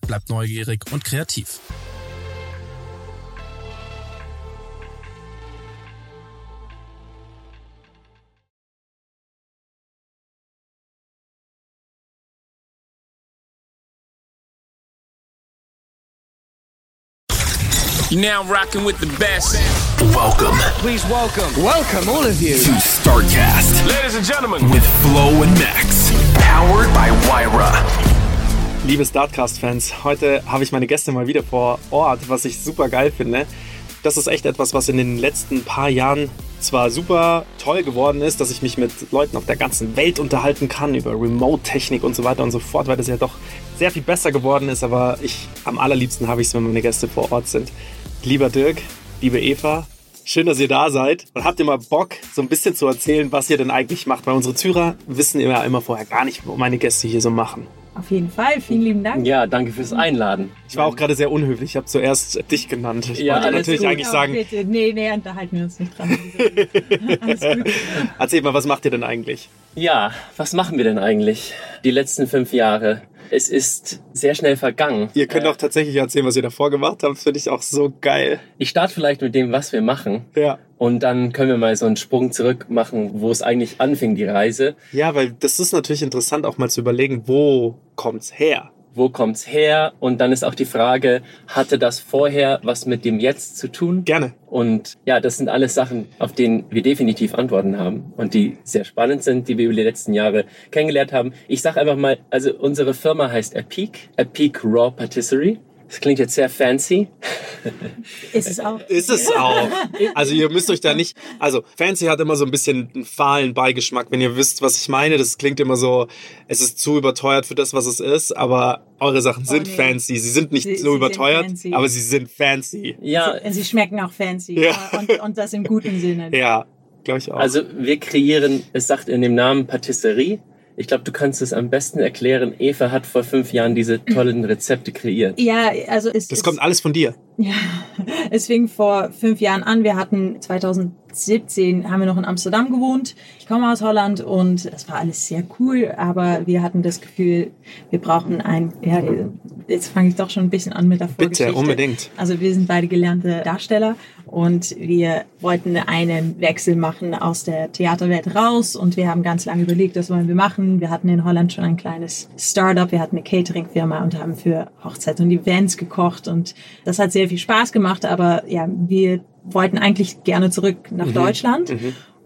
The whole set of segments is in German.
bleib neugierig und kreativ. You're now rocking with the best. Welcome Please welcome, welcome all of you. to StarCast Ladies and gentlemen, with Flo and Max. Powered by Wyra. Liebe Startcast-Fans, heute habe ich meine Gäste mal wieder vor Ort, was ich super geil finde. Das ist echt etwas, was in den letzten paar Jahren zwar super toll geworden ist, dass ich mich mit Leuten auf der ganzen Welt unterhalten kann über Remote-Technik und so weiter und so fort, weil das ja doch sehr viel besser geworden ist, aber ich am allerliebsten habe ich es, wenn meine Gäste vor Ort sind. Lieber Dirk, liebe Eva, schön, dass ihr da seid und habt ihr mal Bock, so ein bisschen zu erzählen, was ihr denn eigentlich macht, weil unsere Zuhörer wissen ja immer vorher gar nicht, was meine Gäste hier so machen. Auf jeden Fall, vielen lieben Dank. Ja, danke fürs Einladen. Ich war auch gerade sehr unhöflich. Ich habe zuerst dich genannt. Ich Ja, wollte alles natürlich gut. eigentlich Ja, sagen, bitte. Nee, nee, unterhalten wir uns nicht dran. Alles gut. erzähl mal, was macht ihr denn eigentlich? Ja, was machen wir denn eigentlich die letzten fünf Jahre? Es ist sehr schnell vergangen. Ihr könnt auch tatsächlich erzählen, was ihr davor gemacht habt. Finde ich auch so geil. Ich starte vielleicht mit dem, was wir machen. Ja. Und dann können wir mal so einen Sprung zurück machen, wo es eigentlich anfing, die Reise. Ja, weil das ist natürlich interessant, auch mal zu überlegen, wo kommt's her? Wo kommt's her? Und dann ist auch die Frage, hatte das vorher was mit dem Jetzt zu tun? Gerne. Und ja, das sind alles Sachen, auf denen wir definitiv Antworten haben und die sehr spannend sind, die wir über die letzten Jahre kennengelernt haben. Ich sage einfach mal, also unsere Firma heißt Epic, Epic Raw Patisserie. Das klingt jetzt sehr fancy. Ist es auch. Ist es auch. Also ihr müsst euch da nicht, also fancy hat immer so ein bisschen einen fahlen Beigeschmack, wenn ihr wisst, was ich meine. Das klingt immer so, es ist zu überteuert für das, was es ist, aber eure Sachen sind nee. fancy. Sie sind nicht Sie- so sie überteuert, aber sie sind fancy. Ja, Sie schmecken auch fancy. Ja. Und, und das im guten Sinne. Ja, glaube ich auch. also wir kreieren, es sagt in dem Namen Patisserie. Ich glaube, du kannst es am besten erklären. Eva hat vor fünf Jahren diese tollen Rezepte kreiert. Ja, also es, das es, kommt alles von dir. Ja, es fing vor fünf Jahren an. Wir hatten 2017 haben wir noch in Amsterdam gewohnt. Ich komme aus Holland und es war alles sehr cool, aber wir hatten das Gefühl, wir brauchen ein, ja, jetzt fange ich doch schon ein bisschen an mit der Vorgeschichte. Bitte, unbedingt. Also wir sind beide gelernte Darsteller und wir wollten einen Wechsel machen aus der Theaterwelt raus und wir haben ganz lange überlegt, was wollen wir machen. Wir hatten in Holland schon ein kleines Startup, wir hatten eine Catering-Firma und haben für Hochzeiten und Events gekocht und das hat sehr viel Spaß gemacht, aber ja, wir wollten eigentlich gerne zurück Mhm. nach Deutschland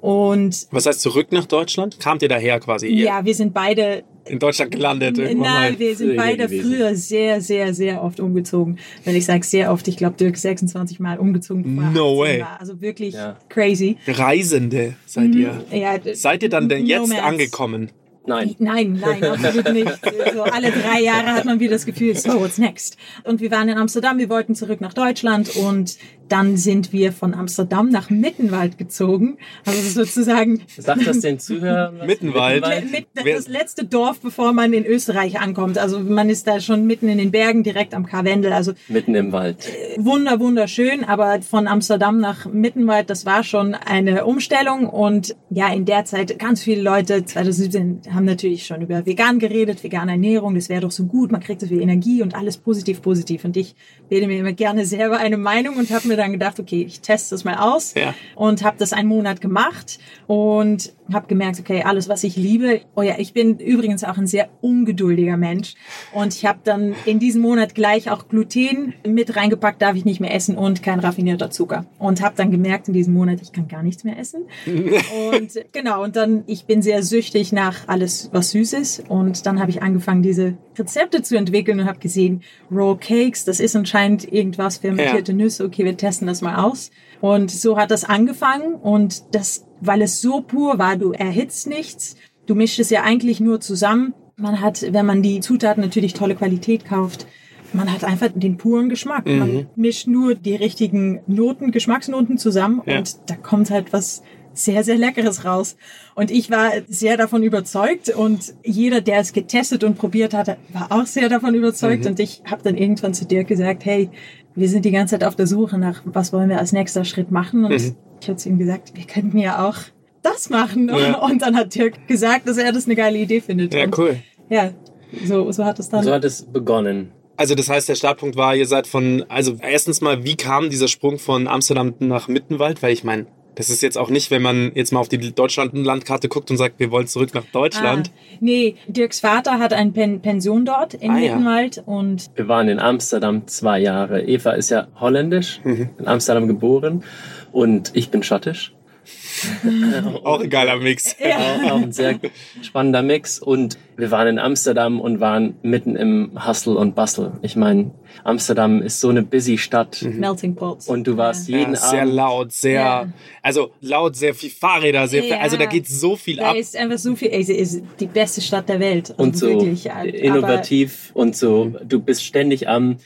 und Was heißt zurück nach Deutschland? Kamt ihr daher quasi? ja, wir sind beide In Deutschland gelandet irgendwann Nein, mal. wir sind beide gewesen. früher sehr, sehr, sehr oft umgezogen. Wenn ich sage sehr oft, ich glaube Dirk 26 Mal umgezogen. No 18 way. War. Also wirklich Ja. crazy. Reisende seid ihr. Ja, Seid ihr dann denn jetzt Nomads. angekommen? Nein. Nein, nein, absolut nicht. So alle drei Jahre hat man wieder das Gefühl, so, what's next? Und wir waren in Amsterdam, wir wollten zurück nach Deutschland und dann sind wir von Amsterdam nach Mittenwald gezogen. Also sozusagen Sag das den Zuhörern. Mittenwald. mit, das letzte Dorf, bevor man in Österreich ankommt. Also man ist da schon mitten in den Bergen, direkt am Karwendel. Also Mitten im Wald. wunder, wunderschön, aber von Amsterdam nach Mittenwald, das war schon eine Umstellung und ja, in der Zeit ganz viele Leute, 2017, haben natürlich schon über vegan geredet, vegane Ernährung, das wäre doch so gut, man kriegt so viel Energie und alles positiv, positiv und ich bilde mir immer gerne selber eine Meinung und habe mir dann gedacht, okay, ich teste das mal aus Ja. und habe das einen Monat gemacht und habe gemerkt, okay, alles, was ich liebe. Oh ja, ich bin übrigens auch ein sehr ungeduldiger Mensch und ich habe dann in diesem Monat gleich auch Gluten mit reingepackt, darf ich nicht mehr essen und kein raffinierter Zucker und habe dann gemerkt in diesem Monat, ich kann gar nichts mehr essen und genau und dann ich bin sehr süchtig nach alles, was süß ist und dann habe ich angefangen, diese Rezepte zu entwickeln und habe gesehen, Raw Cakes, das ist anscheinend irgendwas fermentierte Nüsse. Okay, wir testen das mal aus. Und so hat das angefangen und das, weil es so pur war, du erhitzt nichts, du mischst es ja eigentlich nur zusammen. Man hat, wenn man die Zutaten natürlich tolle Qualität kauft, man hat einfach den puren Geschmack. Man mischt nur die richtigen Noten, Geschmacksnoten zusammen Ja. und da kommt halt was sehr, sehr Leckeres raus. Und ich war sehr davon überzeugt und jeder, der es getestet und probiert hatte, war auch sehr davon überzeugt. Und ich habe dann irgendwann zu Dirk gesagt, hey, wir sind die ganze Zeit auf der Suche nach, was wollen wir als nächster Schritt machen? Und ich habe zu ihm gesagt, wir könnten ja auch das machen. Ja. Und dann hat Dirk gesagt, dass er das eine geile Idee findet. Ja, und cool. Ja, so, so hat es dann. So hat es begonnen. Also das heißt, der Startpunkt war, ihr seid von, also erstens mal, wie kam dieser Sprung von Amsterdam nach Mittenwald? Weil ich meine, das ist jetzt auch nicht, wenn man jetzt mal auf die Deutschland-Landkarte guckt und sagt, wir wollen zurück nach Deutschland. Ah, nee, Dirks Vater hat eine Pen Pension dort in Ah, ja. Und Wir waren in Amsterdam zwei Jahre. Eva ist ja holländisch, in Amsterdam geboren und ich bin schottisch. Auch ein geiler Mix. Auch, auch ein sehr spannender Mix. Und wir waren in Amsterdam und waren mitten im Hustle und Bustle. Ich meine, Amsterdam ist so eine busy Stadt. Melting Pots. Und du warst jeden Ja, sehr Abend. laut, sehr, Ja. also laut, sehr viel Fahrräder, sehr viel, Ja. also da geht so viel Da ab. ist einfach so viel, ey, sie ist die beste Stadt der Welt. Also und so wirklich. ja. Aber- innovativ und so. Du bist ständig am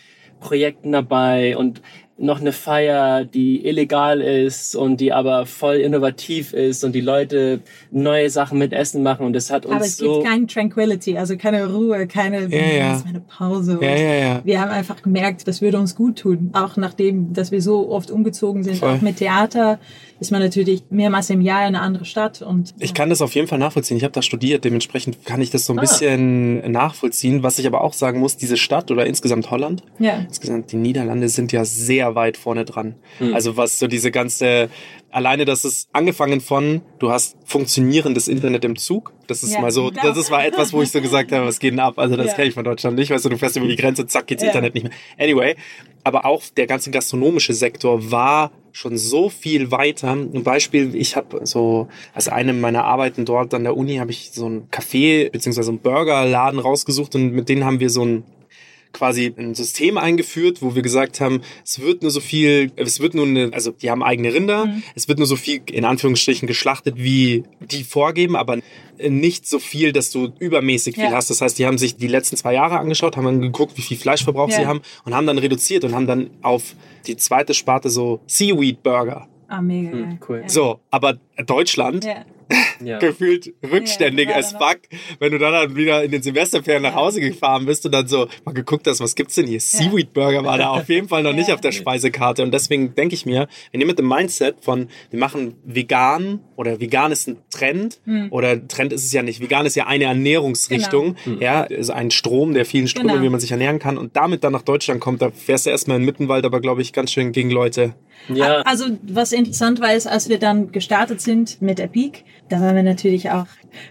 Projekten dabei und noch eine Feier, die illegal ist und die aber voll innovativ ist und die Leute neue Sachen mit Essen machen und es hat uns Aber es so gibt keine Tranquility, also keine Ruhe, keine Ja, ja. das ist meine Pause. Ja, Und ja, ja. Wir haben einfach gemerkt, das würde uns gut tun. Auch nachdem, dass wir so oft umgezogen sind, Voll. auch mit Theater, ist man natürlich mehrmals im Jahr in eine andere Stadt. Und Ich kann das auf jeden Fall nachvollziehen. Ich habe da studiert, dementsprechend kann ich das so ein Ah. bisschen nachvollziehen. Was ich aber auch sagen muss, diese Stadt oder insgesamt Holland, ja. insgesamt die Niederlande sind ja sehr weit vorne dran. Hm. Also was so diese ganze, alleine das ist angefangen von, du hast funktionierendes Internet im Zug. Das ist Ja, mal so, genau. das war etwas, wo ich so gesagt habe, was geht denn ab? Also das Ja. kenne ich von Deutschland nicht. Weißt du, du fährst über die Grenze, zack, geht's Ja. Internet nicht mehr. Anyway, aber auch der ganze gastronomische Sektor war schon so viel weiter. Ein Beispiel, ich habe so, als eine meiner Arbeiten dort an der Uni, habe ich so ein Café beziehungsweise einen Burgerladen rausgesucht und mit denen haben wir so ein quasi ein System eingeführt, wo wir gesagt haben, es wird nur so viel, es wird nur eine, also die haben eigene Rinder, Mhm. es wird nur so viel in Anführungsstrichen geschlachtet, wie die vorgeben, aber nicht so viel, dass du übermäßig viel Ja. hast. Das heißt, die haben sich die letzten zwei Jahre angeschaut, haben dann geguckt, wie viel Fleischverbrauch Ja. sie haben und haben dann reduziert und haben dann auf die zweite Sparte so Seaweed Burger. Ah, mega geil. cool. Ja. So, aber Deutschland Ja. Ja. gefühlt rückständig Ja, as noch. fuck, wenn du dann, dann wieder in den Semesterferien nach Hause gefahren bist und dann so mal geguckt hast, was gibt's denn hier? Seaweed Burger war da auf jeden Fall noch nicht auf der Speisekarte und deswegen denke ich mir, wenn ihr mit dem Mindset von wir machen vegan oder vegan ist ein Trend Hm. oder Trend ist es ja nicht, vegan ist ja eine Ernährungsrichtung, ja, ist ein Strom der vielen Ströme, Genau. wie man sich ernähren kann und damit dann nach Deutschland kommt, da fährst du erstmal in Mittenwald, aber glaube ich ganz schön gegen Leute. ja. Also was interessant war, ist, als wir dann gestartet sind mit der Peak, da waren wir natürlich auch,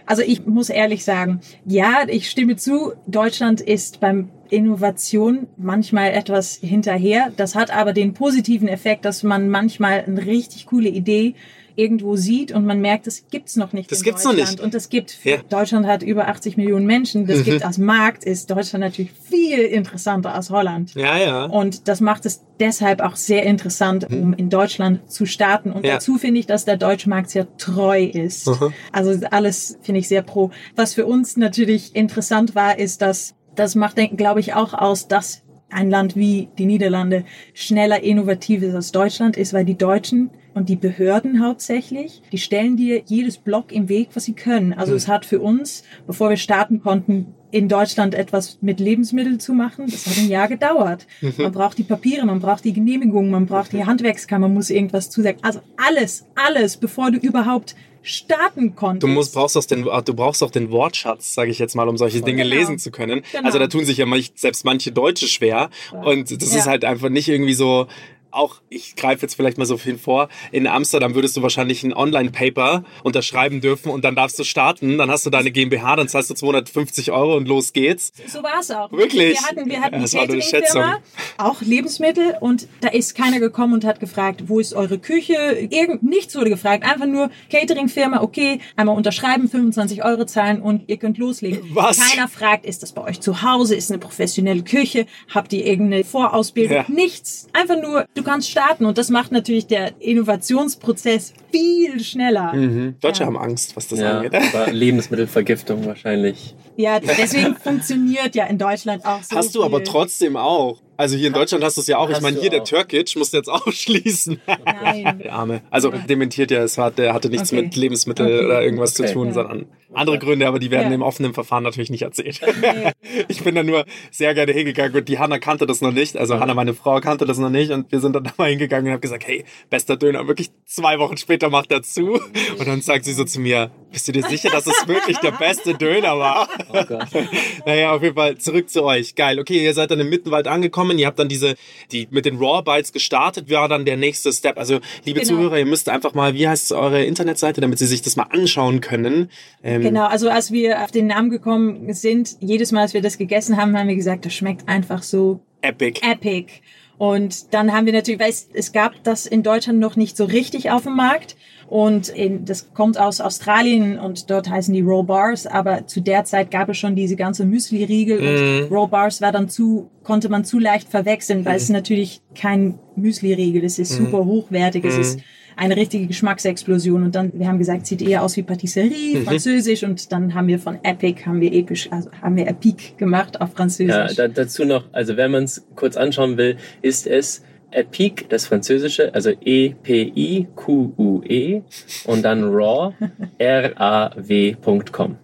also ich muss ehrlich sagen, ja, ich stimme zu, Deutschland ist beim Innovation manchmal etwas hinterher. Das hat aber den positiven Effekt, dass man manchmal eine richtig coole Idee irgendwo sieht und man merkt, das gibt's noch nicht Das in gibt's noch Deutschland. nicht. Und das gibt, Ja. Mhm. Deutschland hat über 80 Millionen Menschen, das gibt als Markt, ist Deutschland natürlich viel interessanter als Holland. Ja, ja. Und das macht es deshalb auch sehr interessant, um in Deutschland zu starten. Und Mhm. Ja. dazu finde ich, dass der deutsche Markt sehr treu ist. Also alles finde ich sehr pro. Was für uns natürlich interessant war, ist, dass das macht, glaube ich, auch aus, dass ein Land wie die Niederlande schneller innovativ ist als Deutschland ist, weil die Deutschen und die Behörden hauptsächlich, die stellen dir jedes Block im Weg, was sie können. Also es hat für uns, bevor wir starten konnten, in Deutschland etwas mit Lebensmitteln zu machen, das hat ein Jahr gedauert. Man braucht die Papiere, man braucht die Genehmigung, man braucht die Handwerkskammer, muss irgendwas zusagen. Also alles, alles, bevor du überhaupt starten konntest. Du musst, brauchst auch den, du brauchst auch den Wortschatz, sage ich jetzt mal, um solche Dinge Genau. lesen zu können. Genau. Also da tun sich ja selbst manche Deutsche schwer. Und das ist Ja. halt einfach nicht irgendwie so, auch, ich greife jetzt vielleicht mal so viel vor, in Amsterdam würdest du wahrscheinlich ein Online-Paper unterschreiben dürfen und dann darfst du starten, dann hast du deine GmbH, dann zahlst du 250 Euro und los geht's. So war es auch. Wirklich? Wir hatten, wir hatten Ja, eine Catering-Firma, auch Lebensmittel und da ist keiner gekommen und hat gefragt, wo ist eure Küche? Irgend, nichts wurde gefragt. Einfach nur Catering-Firma, okay, einmal unterschreiben, 25 Euro zahlen und ihr könnt loslegen. Was? Keiner fragt, ist das bei euch zu Hause? Ist eine professionelle Küche? Habt ihr irgendeine Vorausbildung? Ja. Nichts. Einfach nur, du kannst starten. Und das macht natürlich der Innovationsprozess viel schneller. Deutsche Ja. haben Angst, was das ja, angeht. war Lebensmittelvergiftung wahrscheinlich. Ja, deswegen funktioniert ja in Deutschland auch so Hast du aber viel. trotzdem auch. Also hier in Deutschland hast du es ja auch. Ich Hast meine, du hier der auch. Türkic musst du jetzt ausschließen. Nein. Der Arme. Also dementiert ja, es hat, der hatte nichts Okay. mit Lebensmittel Okay. oder irgendwas Okay. zu tun, Ja. sondern andere Gründe, aber die werden Ja. im offenen Verfahren natürlich nicht erzählt. ich bin da nur sehr gerne hingegangen und die Hanna kannte das noch nicht. Also Hanna, meine Frau, kannte das noch nicht und wir sind dann da mal hingegangen und haben gesagt, hey, bester Döner. Wirklich zwei Wochen später macht er zu und dann sagt sie so zu mir, bist du dir sicher, dass es wirklich der beste Döner war? Oh Gott. Naja, auf jeden Fall zurück zu euch. Geil. Okay, ihr seid dann im Mittenwald angekommen. Ihr habt dann diese, die mit den Raw Bites gestartet. War dann der nächste Step. Also, liebe Genau. Zuhörer, ihr müsst einfach mal, wie heißt eure Internetseite, damit sie sich das mal anschauen können. Ähm, Genau, also als wir auf den Namen gekommen sind, jedes Mal, als wir das gegessen haben, haben wir gesagt, das schmeckt einfach so Epic. epic. Und dann haben wir natürlich, weil es, es gab das in Deutschland noch nicht so richtig auf dem Markt. Und in, das kommt aus Australien und dort heißen die Roll Bars. Aber zu der Zeit gab es schon diese ganze Müsli-Riegel und Roll Bars war dann zu, konnte man zu leicht verwechseln, weil es ist natürlich kein Müsli-Riegel. Es ist super hochwertig. Es ist eine richtige Geschmacksexplosion. Und dann, wir haben gesagt, sieht eher aus wie Patisserie, französisch. Und dann haben wir von Epic, haben wir episch, also haben wir Epic gemacht auf Ja, Französisch. da, dazu noch, also wenn man es kurz anschauen will, ist es Epic, das Französische, also E-P-I-Q-U-E E und dann raw, R-A-W.com.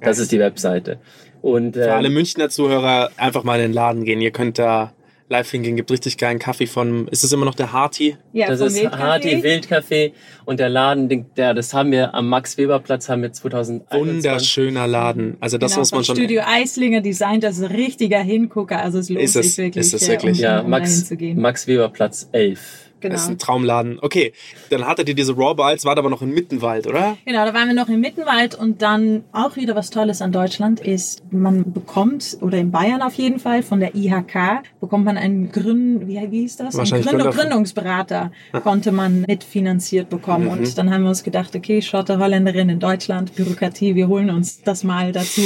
Das ist die Webseite. Und Für alle ähm, Münchner Zuhörer einfach mal in den Laden gehen. Ihr könnt da live hingehen. Gibt richtig geilen Kaffee von, ist es immer noch der Harty? ja, das vom ist Wildcafé. Harti Wildcafé und der Laden, den- der, das haben wir am Max-Weber-Platz, haben wir 2021. Wunderschöner Laden. Also das genau, muss man schon. Studio Eislinger designt, das ist ein richtiger Hingucker. Also es lohnt Ist es- sich wirklich, ist es wirklich? um, Ja, um Max, dahin zu gehen. Max Weber Platz 11. genau. Das ist ein Traumladen. Okay, dann hattet ihr diese Raw Bites, wart aber noch in Mittenwald, oder? Genau, da waren wir noch im Mittenwald und dann auch wieder was Tolles an Deutschland ist, man bekommt, oder in Bayern auf jeden Fall, von der IHK, bekommt man einen Gründ, wie, hieß das? Ein Wahrscheinlich Gründ Gründer- Gründungsberater konnte man mitfinanziert bekommen. Und dann haben wir uns gedacht, okay, Schotte, Holländerin in Deutschland, Bürokratie, wir holen uns das mal dazu.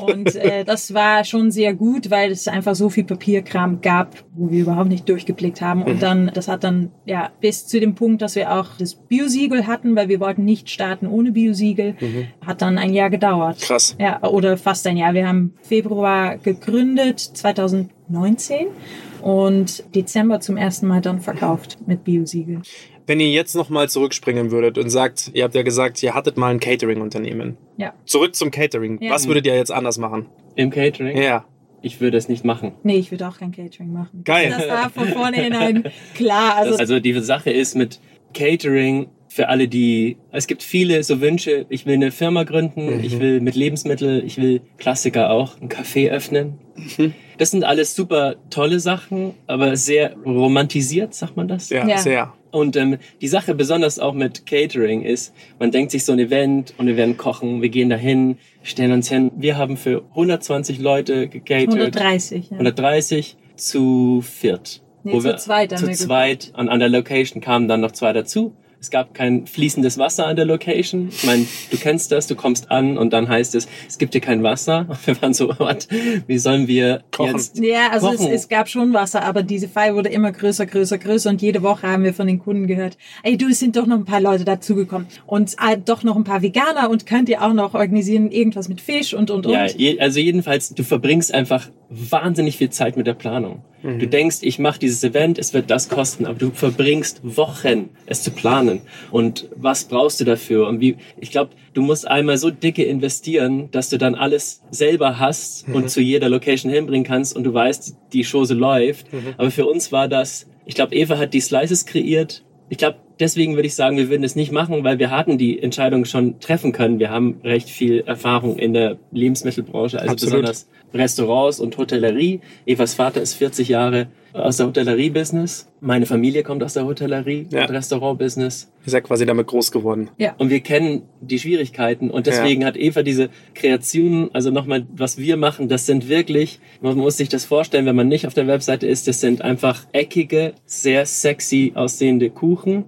Und äh, das war schon sehr gut, weil es einfach so viel Papierkram gab, wo wir überhaupt nicht durchgeblickt haben. Und dann, das hat dann, ja, bis zu dem Punkt, dass wir auch das Biosiegel hatten, weil wir wollten nicht starten ohne Biosiegel, hat dann ein Jahr gedauert. Krass. Ja, oder fast ein Jahr. Wir haben Februar gegründet, 2019 und Dezember zum ersten Mal dann verkauft mit Biosiegel. Wenn ihr jetzt nochmal zurückspringen würdet und sagt, ihr habt ja gesagt, ihr hattet mal ein Catering-Unternehmen. Ja. Zurück zum Catering. Ja. Was würdet ihr jetzt anders machen? Im Catering? Ja. Ich würde es nicht machen. Nee, ich würde auch kein Catering machen. Geil. Das war von vornherein klar. Also, Also die Sache ist mit Catering für alle, die, es gibt viele so Wünsche, ich will eine Firma gründen, ich will mit Lebensmittel, ich will Klassiker auch, ein Café öffnen. Das sind alles super tolle Sachen, aber sehr romantisiert, sagt man das? Ja, Ja. sehr. Und ähm, die Sache besonders auch mit Catering ist, man denkt sich so ein Event und wir werden kochen, wir gehen dahin, stellen uns hin. Wir haben für 120 Leute gecatert. 130. Ja. 130 zu viert. Nee, zu zweit haben Zu wir zweit. Und an der Location kamen dann noch zwei dazu. Es gab kein fließendes Wasser an der Location. Ich meine, du kennst das, du kommst an und dann heißt es, es gibt hier kein Wasser. Und wir waren so, what? Wie sollen wir Kochen. jetzt Ja, also es, kochen? es gab schon Wasser, aber diese Feier wurde immer größer, größer, größer und jede Woche haben wir von den Kunden gehört, ey, du, es sind doch noch ein paar Leute dazugekommen und äh, doch noch ein paar Veganer und könnt ihr auch noch organisieren irgendwas mit Fisch und, und, und. Ja, je, also jedenfalls, du verbringst einfach wahnsinnig viel Zeit mit der Planung. Du denkst, ich mache dieses Event, es wird das kosten, aber du verbringst Wochen, es zu planen. Und was brauchst du dafür? Und wie, ich glaube, du musst einmal so dicke investieren, dass du dann alles selber hast und zu jeder Location hinbringen kannst und du weißt, die Chose läuft. Aber für uns war das, ich glaube, Eva hat die Slices kreiert. Ich glaube, deswegen würde ich sagen, wir würden es nicht machen, weil wir hatten die Entscheidung schon treffen können. Wir haben recht viel Erfahrung in der Lebensmittelbranche, also Absolut. besonders Restaurants und Hotellerie. Evas Vater ist 40 Jahre aus der Hotellerie-Business. Meine Familie kommt aus der Hotellerie- Ja. und Restaurant-Business. Ihr seid quasi damit groß geworden. Und wir kennen die Schwierigkeiten und deswegen hat Eva diese Kreationen, also nochmal, was wir machen, das sind wirklich, man muss sich das vorstellen, wenn man nicht auf der Webseite ist, das sind einfach eckige, sehr sexy aussehende Kuchen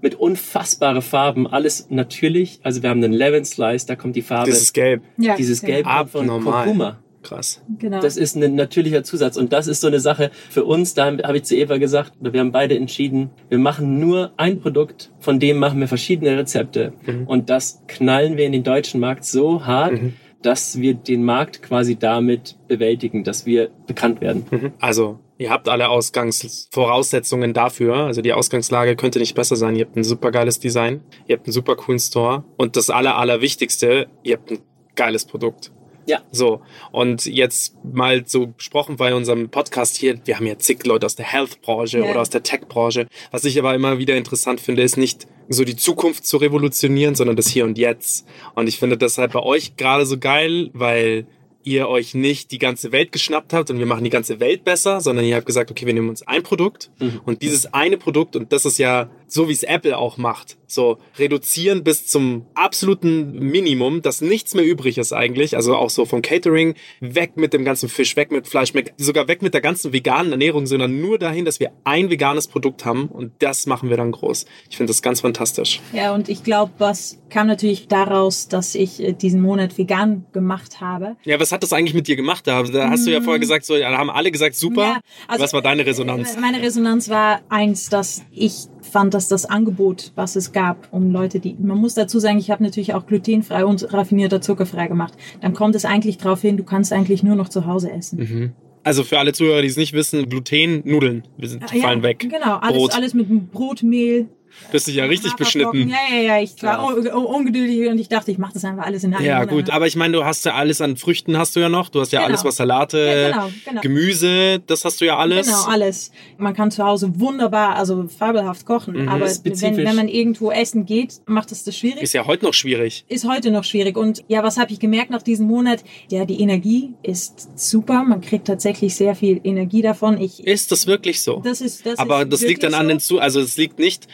mit unfassbare Farben, alles natürlich. Also wir haben einen Lemon Slice, da kommt die Farbe, Dieses Gelb. ja, dieses ja. Gelb kommt von Abnormal. Kurkuma. Krass. Genau. Das ist ein natürlicher Zusatz. Und das ist so eine Sache für uns, da habe ich zu Eva gesagt, oder wir haben beide entschieden, wir machen nur ein Produkt, von dem machen wir verschiedene Rezepte. Und das knallen wir in den deutschen Markt so hart, dass wir den Markt quasi damit bewältigen, dass wir bekannt werden. Also, ihr habt alle Ausgangsvoraussetzungen dafür. Also die Ausgangslage könnte nicht besser sein. Ihr habt ein super geiles Design, ihr habt einen super coolen Store und das aller, allerwichtigste, ihr habt ein geiles Produkt. Ja. So, und jetzt mal so besprochen bei unserem Podcast hier, wir haben ja zig Leute aus der Health-Branche Ja. oder aus der Tech-Branche. Was ich aber immer wieder interessant finde, ist nicht so die Zukunft zu revolutionieren, sondern das Hier und Jetzt. Und ich finde das halt bei euch gerade so geil, weil ihr euch nicht die ganze Welt geschnappt habt und wir machen die ganze Welt besser, sondern ihr habt gesagt, okay, wir nehmen uns ein Produkt und dieses eine Produkt, und das ist ja so, wie es Apple auch macht, so reduzieren bis zum absoluten Minimum, dass nichts mehr übrig ist eigentlich, also auch so vom Catering, weg mit dem ganzen Fisch, weg mit Fleisch, weg, sogar weg mit der ganzen veganen Ernährung, sondern nur dahin, dass wir ein veganes Produkt haben und das machen wir dann groß. Ich finde das ganz fantastisch. Ja, und ich glaube, was kam natürlich daraus, dass ich äh, diesen Monat vegan gemacht habe. Ja, was hat das eigentlich mit dir gemacht? Da, da hast du ja vorher gesagt, so, da haben alle gesagt, super. Ja, also, was war deine Resonanz? äh, Meine Resonanz war eins, dass ich fand, dass das Angebot, was es gab, um Leute, die, man muss dazu sagen, ich habe natürlich auch glutenfrei und raffinierter zuckerfrei gemacht. Dann kommt es eigentlich drauf hin, du kannst eigentlich nur noch zu Hause essen. Also für alle Zuhörer, die es nicht wissen, Gluten, Nudeln, wir sind, die Ja, fallen weg. Genau, alles, Brot. alles mit Brot, Mehl, Du hast dich ja richtig beschnitten. Ja, ja, ja. Ich war un- ungeduldig und ich dachte, ich mache das einfach alles in einem Ja, gut, aber ich meine, du hast ja alles an Früchten hast du ja noch. Du hast ja Genau. alles, was Salate, Ja, genau, genau. Gemüse, das hast du ja alles. Genau, alles. Man kann zu Hause wunderbar, also fabelhaft kochen. Aber wenn, Mhm. Wenn man irgendwo essen geht, macht es das schwierig. Ist ja heute noch schwierig. ist heute noch schwierig. Und ja, was habe ich gemerkt nach diesem Monat? Ja, die Energie ist super. Man kriegt tatsächlich sehr viel Energie davon. Ich, Ist das wirklich so? das ist, das Aber ist das liegt dann an den zu, also es liegt nicht,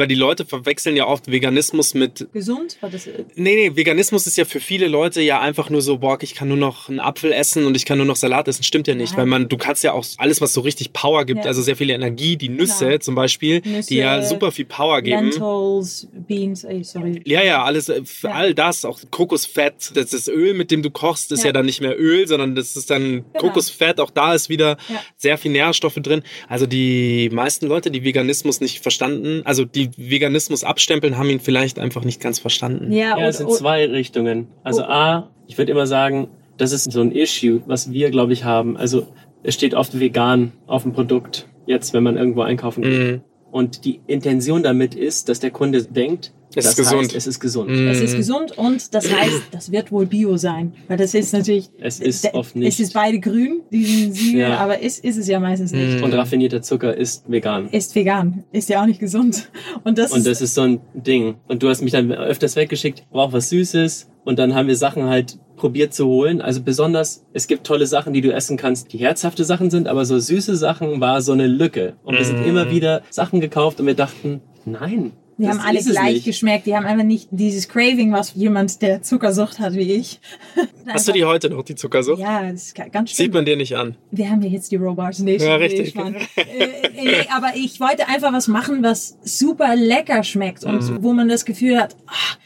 weil die Leute verwechseln ja oft Veganismus mit gesund. War das, Nee, nee, Veganismus ist ja für viele Leute ja einfach nur so, boah, ich kann nur noch einen Apfel essen und ich kann nur noch Salat essen. Stimmt ja nicht, Nein. weil man, du kannst ja auch alles, was so richtig Power gibt, Ja. also sehr viel Energie, die Nüsse Genau. zum Beispiel, Nüsse, die ja super viel Power geben. Lentils, Beans, ey, sorry. Ja, ja, alles, äh, Ja. all das, auch Kokosfett, das ist Öl, mit dem du kochst, ist ja, Ja. dann nicht mehr Öl, sondern das ist dann Kokosfett, auch da ist wieder sehr viel Nährstoffe drin. Also die meisten Leute, die Veganismus nicht verstanden, also die Veganismus abstempeln, haben ihn vielleicht einfach nicht ganz verstanden. Ja, Ja, und, es sind zwei Richtungen. Also A, ich würde immer sagen, das ist so ein Issue, was wir, glaube ich, haben. Also es steht oft vegan auf dem Produkt, jetzt, wenn man irgendwo einkaufen geht. Mhm. Und die Intention damit ist, dass der Kunde denkt, Es das ist gesund. Heißt, es ist gesund. Mhm. es ist gesund und das heißt, das wird wohl Bio sein. Weil das ist natürlich. Es ist oft nicht. Es ist beide grün, diesen Siegel, Ja. aber ist, ist es ja meistens nicht. Und raffinierter Zucker ist vegan. Ist vegan. Ist ja auch nicht gesund. Und das, Und ist, das ist so ein Ding. Und du hast mich dann öfters weggeschickt, brauch was Süßes. Und dann haben wir Sachen halt probiert zu holen. Also besonders, es gibt tolle Sachen, die du essen kannst, die herzhafte Sachen sind, aber so süße Sachen war so eine Lücke. Und wir sind immer wieder Sachen gekauft und wir dachten, nein. Die das haben alle gleich nicht. geschmeckt. Die haben einfach nicht dieses Craving, was jemand, der Zuckersucht hat wie ich. Hast du die heute noch, die Zuckersucht? Ja, das ist ga- ganz schlimm. Sieht man dir nicht an. Wir haben ja jetzt die Robars Nation. Ja, richtig. äh, äh, aber ich wollte einfach was machen, was super lecker schmeckt und Mhm. wo man das Gefühl hat, ah,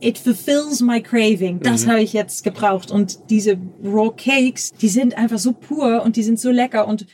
it fulfills my craving. Das Mhm. habe ich jetzt gebraucht. Und diese Raw Cakes, die sind einfach so pur und die sind so lecker und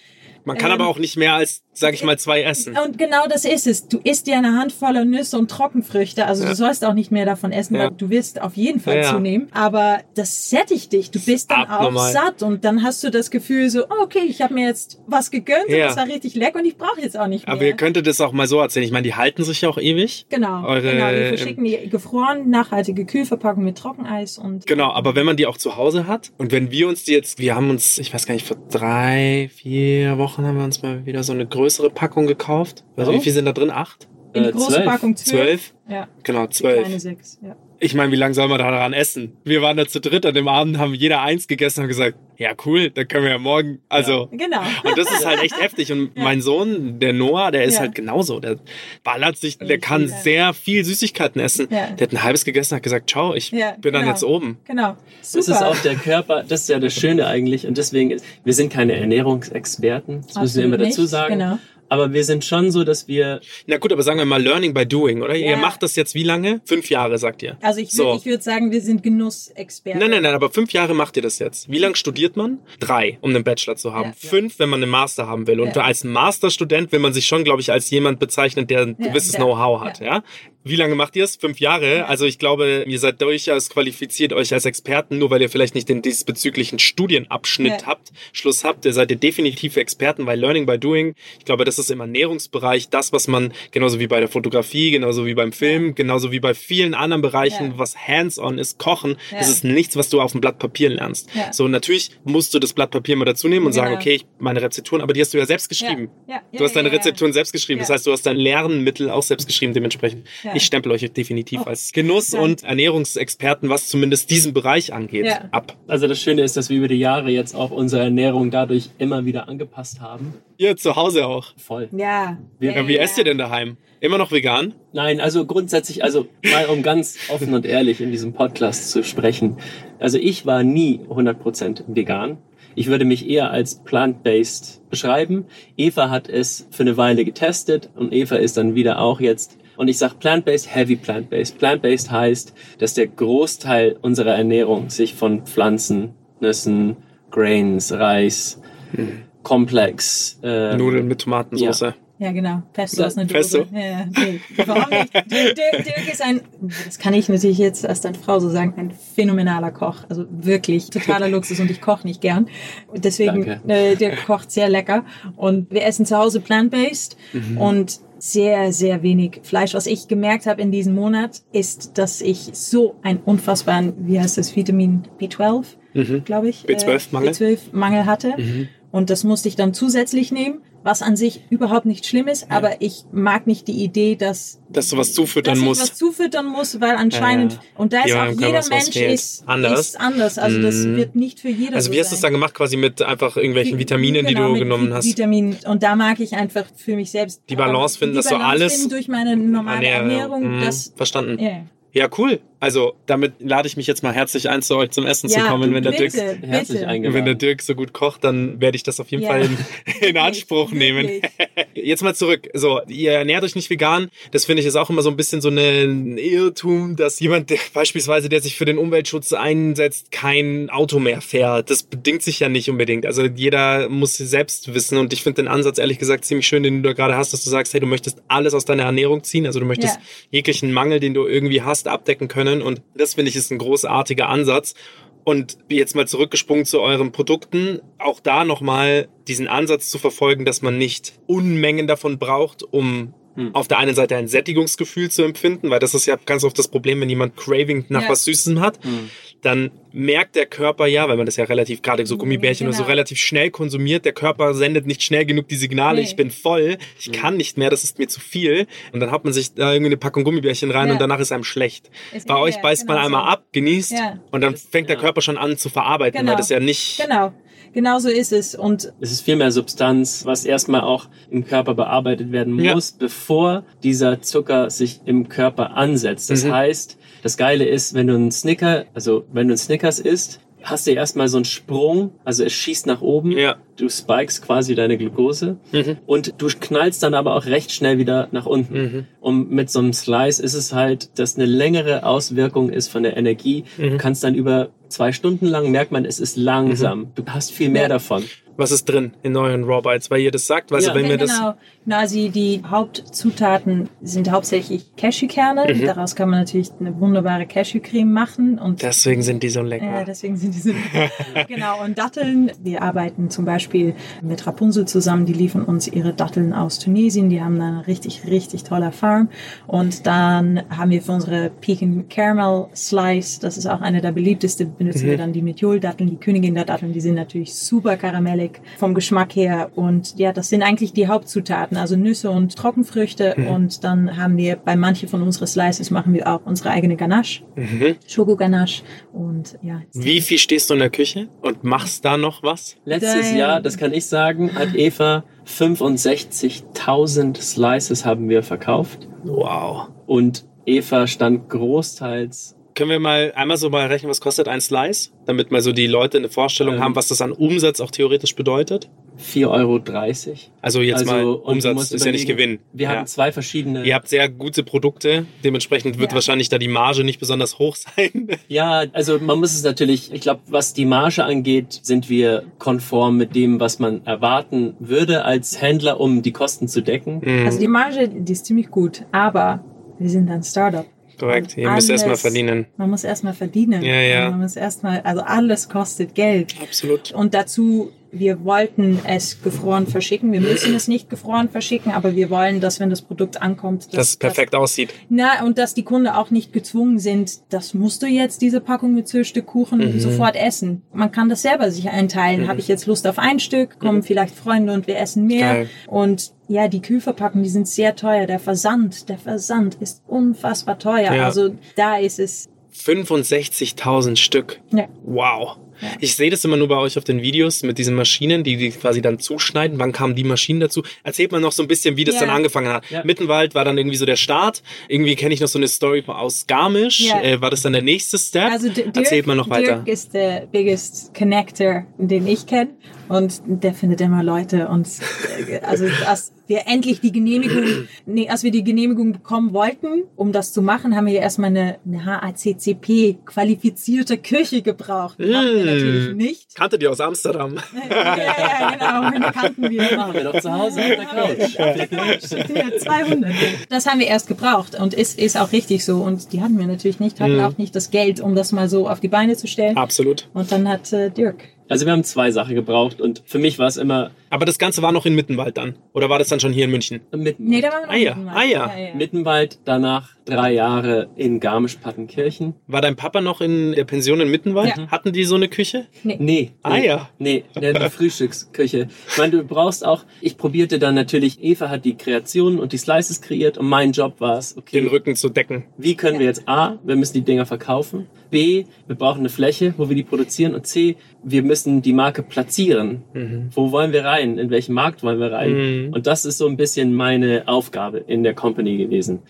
Man kann Ähm, aber auch nicht mehr als, sag ich mal, zwei essen. Und genau das ist es. Du isst dir eine Handvoll Nüsse und Trockenfrüchte. Also du sollst auch nicht mehr davon essen, Ja. weil du wirst auf jeden Fall Ja, ja. zunehmen. Aber das sättigt dich. Du bist dann abnormal. auch satt und dann hast du das Gefühl so, oh, okay, ich habe mir jetzt was gegönnt und Ja. das war richtig lecker und ich brauche jetzt auch nicht mehr. Aber ihr könntet es auch mal so erzählen. Ich meine, die halten sich ja auch ewig. genau, eure- genau. Wir verschicken die gefroren, nachhaltige Kühlverpackung mit Trockeneis und Genau, aber wenn man die auch zu Hause hat und wenn wir uns die jetzt, wir haben uns, ich weiß gar nicht, vor drei, vier Wochen haben wir uns mal wieder so eine größere Packung gekauft. Also Oh. wie viel sind da drin? Acht? in die Äh, große zwölf. Packung zwölf. Zwölf? Ja, Genau, die zwölf. kleine sechs. Ja. Ich meine, wie lange soll man da daran essen? Wir waren da zu dritt an dem Abend, haben jeder eins gegessen und gesagt, ja cool, dann können wir ja morgen, also... Genau. Und das ist halt echt heftig. Und mein Sohn, der Noah, der ist Ja. halt genauso. Der ballert sich, der Ich kann sehr viel Süßigkeiten essen. Ja. Der hat ein halbes gegessen, hat gesagt, ciao, ich Ja, bin dann genau. jetzt oben. Genau. Super. Das ist auch der Körper, das ist ja das Schöne eigentlich. Und deswegen, ist, wir sind keine Ernährungsexperten, das müssen wir Absolut immer dazu nicht, sagen. genau. Aber wir sind schon so, dass wir, Na gut, aber sagen wir mal Learning by Doing, oder? Ja. Ihr macht das jetzt wie lange? Fünf Jahre, sagt ihr. also ich, So. würd, ich würde sagen, wir sind Genussexperten. Nein, nein, nein, aber fünf Jahre macht ihr das jetzt. Wie lange studiert man? Drei, um einen Bachelor zu haben. Ja. Fünf, wenn man einen Master haben will. Und Ja. als Masterstudent will man sich schon, glaube ich, als jemand bezeichnen, der ein Ja, gewisses ja, Know-how hat. ja. Wie lange macht ihr es? Fünf Jahre. Also ich glaube, ihr seid durchaus qualifiziert euch als Experten, nur weil ihr vielleicht nicht den diesbezüglichen Studienabschnitt Ja. habt, Schluss habt. Ihr seid ihr definitiv Experten, weil Learning by Doing, ich glaube, das ist im Ernährungsbereich das, was man, genauso wie bei der Fotografie, genauso wie beim Film, genauso wie bei vielen anderen Bereichen, Ja. was hands-on ist, kochen, Ja. das ist nichts, was du auf dem Blatt Papier lernst. Ja. So, natürlich musst du das Blatt Papier mal dazu nehmen und Genau. sagen, okay, ich, meine Rezepturen, aber die hast du ja selbst geschrieben. Du hast deine. Rezepturen selbst geschrieben. Das heißt, du hast dein Lernmittel auch selbst geschrieben, dementsprechend. Ja. Ich stempel euch definitiv als Genuss- Ja. und Ernährungsexperten, was zumindest diesen Bereich angeht, Ja. ab. also das Schöne ist, dass wir über die Jahre jetzt auch unsere Ernährung dadurch immer wieder angepasst haben. Ihr zu Hause auch. Voll. Ja. Wir- Ja, wie esst ihr denn daheim? Immer noch vegan? Nein, also grundsätzlich, also mal um ganz offen und ehrlich in diesem Podcast zu sprechen. Also ich war nie 100% vegan. Ich würde mich eher als plant-based beschreiben. Eva hat es für eine Weile getestet und Eva ist dann wieder auch jetzt. Und ich sag plant-based, heavy plant-based. Plant-based heißt, dass der Großteil unserer Ernährung sich von Pflanzen, Nüssen, Grains, Reis, Komplex, äh, Nudeln mit Tomatensauce. Ja. Ja, genau. Pesto aus einer Dose. Pesto. Ja, ja. Nee, warum nicht? Dirk, Dirk, Dirk ist ein, das kann ich natürlich jetzt als deine Frau so sagen, ein phänomenaler Koch. Also wirklich totaler Luxus und ich koche nicht gern. Deswegen, Danke. äh, Dirk kocht sehr lecker. Und wir essen zu Hause plant-based. Mhm. Und sehr, sehr wenig Fleisch. Was ich gemerkt habe in diesem Monat, ist, dass ich so einen unfassbaren, wie heißt das, Vitamin B12, glaube ich. B12-Mangel. Äh, B12-Mangel hatte. Und das musste ich dann zusätzlich nehmen, was an sich überhaupt nicht schlimm ist, aber ich mag nicht die Idee, dass, Dass du was zufüttern dass ich musst. was zufüttern muss, weil anscheinend, Ja, ja. und da ist auch jeder Mensch ist Anders. ist anders. Also das Mhm. wird nicht für jeder Also so wie hast du es dann gemacht, quasi mit einfach irgendwelchen Vi- Vitaminen, die genau, du mit genommen hast? Vitaminen. Und da mag ich einfach für mich selbst Die Balance finden, die dass du Balance alles finden durch meine normale Ernährung. Mhm, Das, Verstanden. ja. Ja, cool. Also damit lade ich mich jetzt mal herzlich ein, zu euch zum Essen zu Ja, kommen. Wenn der, bitte, Dirk, Herzlich bitte. wenn der Dirk so gut kocht, dann werde ich das auf jeden Ja. Fall in, in Anspruch nehmen. Wirklich. Jetzt mal zurück. So, ihr ernährt euch nicht vegan. Das finde ich ist auch immer so ein bisschen so ein Irrtum, dass jemand, der beispielsweise, der sich für den Umweltschutz einsetzt, kein Auto mehr fährt. Das bedingt sich ja nicht unbedingt. Also jeder muss selbst wissen. Und ich finde den Ansatz ehrlich gesagt ziemlich schön, den du da gerade hast, dass du sagst, hey, du möchtest alles aus deiner Ernährung ziehen. Also du möchtest Ja. jeglichen Mangel, den du irgendwie hast, abdecken können. Und das finde ich ist ein großartiger Ansatz. Und jetzt mal zurückgesprungen zu euren Produkten, auch da nochmal diesen Ansatz zu verfolgen, dass man nicht Unmengen davon braucht, um auf der einen Seite ein Sättigungsgefühl zu empfinden, weil das ist ja ganz oft das Problem, wenn jemand Craving nach Ja. was Süßem hat, dann merkt der Körper ja, weil man das ja relativ, gerade so Gummibärchen oder so Genau. relativ schnell konsumiert, der Körper sendet nicht schnell genug die Signale, Nee. ich bin voll, ich kann nicht mehr, das ist mir zu viel. Und dann hat man sich da irgendwie eine Packung Gummibärchen rein Ja. und danach ist einem schlecht. Ist- Bei euch beißt man genau einmal so. ab, genießt Ja. und dann fängt der. Körper schon an zu verarbeiten, Genau. weil das ja nicht... Genau, genau so ist es. Und Es ist viel mehr Substanz, was erstmal auch im Körper bearbeitet werden Ja. muss, bevor dieser Zucker sich im Körper ansetzt. Das Mhm. heißt, das Geile ist, wenn du einen Snicker, also wenn du einen Snickers isst, hast du erstmal so einen Sprung, also es schießt nach oben, Ja. du spikes quasi deine Glucose Mhm. und du knallst dann aber auch recht schnell wieder nach unten. Mhm. Und mit so einem Slice ist es halt, dass eine längere Auswirkung ist von der Energie. Mhm. Du kannst dann über zwei Stunden lang merkt man, es ist langsam. Du hast viel mehr davon. Was ist drin in euren Raw Bites, weil ihr das sagt? Weißt Ja. wenn wir das... genau. Na, also die Hauptzutaten sind hauptsächlich Cashewkerne. Mhm. Daraus kann man natürlich eine wunderbare Cashewcreme machen. Und Deswegen sind die so lecker. Ja, deswegen sind diese. genau, und Datteln. Wir arbeiten zum Beispiel mit Rapunzel zusammen. Die liefern uns ihre Datteln aus Tunesien. Die haben eine richtig, richtig tolle Farm. Und dann haben wir für unsere Pecan Caramel Slice, das ist auch eine der beliebtesten, benutzen Mhm. wir dann die Methyl-Datteln, die Königin der Datteln. Die sind natürlich super karamellig vom Geschmack her. Und ja, das sind eigentlich die Hauptzutaten, also Nüsse und Trockenfrüchte. Mhm. Und dann haben wir bei manchen von unseren Slices machen wir auch unsere eigene Ganache, Mhm. Schoko-Ganache. Und ja, Wie viel stehst du in der Küche und machst da noch was? Letztes Damn. Jahr, das kann ich sagen, hat Eva 65.000 Slices haben wir verkauft Wow. und Eva stand großteils Können wir mal einmal so mal rechnen, was kostet ein Slice? Damit mal so die Leute eine Vorstellung Ähm. haben, was das an Umsatz auch theoretisch bedeutet. 4,30 Euro. Also jetzt mal, und du Umsatz ist ja nicht Gewinn. Wir ja. haben zwei verschiedene. Ihr habt sehr gute Produkte, dementsprechend wird Ja. wahrscheinlich da die Marge nicht besonders hoch sein. Ja, also man muss es natürlich, ich glaube, was die Marge angeht, sind wir konform mit dem, was man erwarten würde als Händler, um die Kosten zu decken. Mhm. Also die Marge, die ist ziemlich gut, aber wir sind ein Startup. Korrekt, ihr müsst erstmal verdienen. Man muss erstmal verdienen. Ja, ja. Man muss erstmal, also alles kostet Geld. Absolut. Und dazu, wir wollten es gefroren verschicken. Wir müssen es nicht gefroren verschicken, aber wir wollen, dass wenn das Produkt ankommt, dass Dass es perfekt aussieht. na, und dass die Kunden auch nicht gezwungen sind, das musst du jetzt diese Packung mit zwölf Stück Kuchen Mhm. sofort essen. Man kann das selber sich einteilen. Habe ich jetzt Lust auf ein Stück, kommen vielleicht Freunde und wir essen mehr. Mhm. Geil. Und ja, die Kühlverpackungen, die sind sehr teuer. Der Versand, der Versand ist unfassbar teuer. Ja. Also da ist es, 65.000 Stück. ja. Wow. Ich sehe das immer nur bei euch auf den Videos mit diesen Maschinen, die die quasi dann zuschneiden. Wann kamen die Maschinen dazu? Erzählt mal noch so ein bisschen, wie das Ja. dann angefangen hat. Ja. Mittenwald war dann irgendwie so der Start. Irgendwie kenne ich noch so eine Story aus Garmisch. Ja. Äh, war das dann der nächste Step? Also Dirk, Erzählt mal noch weiter. Dirk ist der biggest connector, den ich kenne. Und der findet immer Leute. Und äh, also als wir endlich die Genehmigung, nee, als wir die Genehmigung bekommen wollten, um das zu machen, haben wir ja erstmal eine, eine HACCP qualifizierte Küche gebraucht. Die hatten wir Mm. natürlich nicht. Kanntet ihr aus Amsterdam? Ja, ja, genau, die kannten wir. Machen wir doch zu Hause auf der Couch. Ja, 200. Das haben wir erst gebraucht und ist, ist auch richtig so. Und die hatten wir natürlich nicht, hatten Mhm. auch nicht das Geld, um das mal so auf die Beine zu stellen. Absolut. Und dann hat äh, Dirk Also wir haben zwei Sachen gebraucht und für mich war es immer Aber das Ganze war noch in Mittenwald dann? Oder war das dann schon hier in München? Mittenwald. Nee, da waren wir Ah ja, Mittenwald. ah ja. Mittenwald, danach drei Jahre in Garmisch-Partenkirchen. War dein Papa noch in der Pension in Mittenwald? Ja. Hatten die so eine Küche? Nee. nee Ah, ja. Nee, eine Frühstücksküche. Ich meine, du brauchst auch, ich probierte dann natürlich, Eva hat die Kreationen und die Slices kreiert und mein Job war es, okay, Den Rücken zu decken. wie können wir jetzt A, wir müssen die Dinger verkaufen, B, wir brauchen eine Fläche, wo wir die produzieren und C, wir müssen die Marke platzieren. Wo wollen wir rein? In welchen Markt wollen wir rein? Und das ist so ein bisschen meine Aufgabe in der Company gewesen.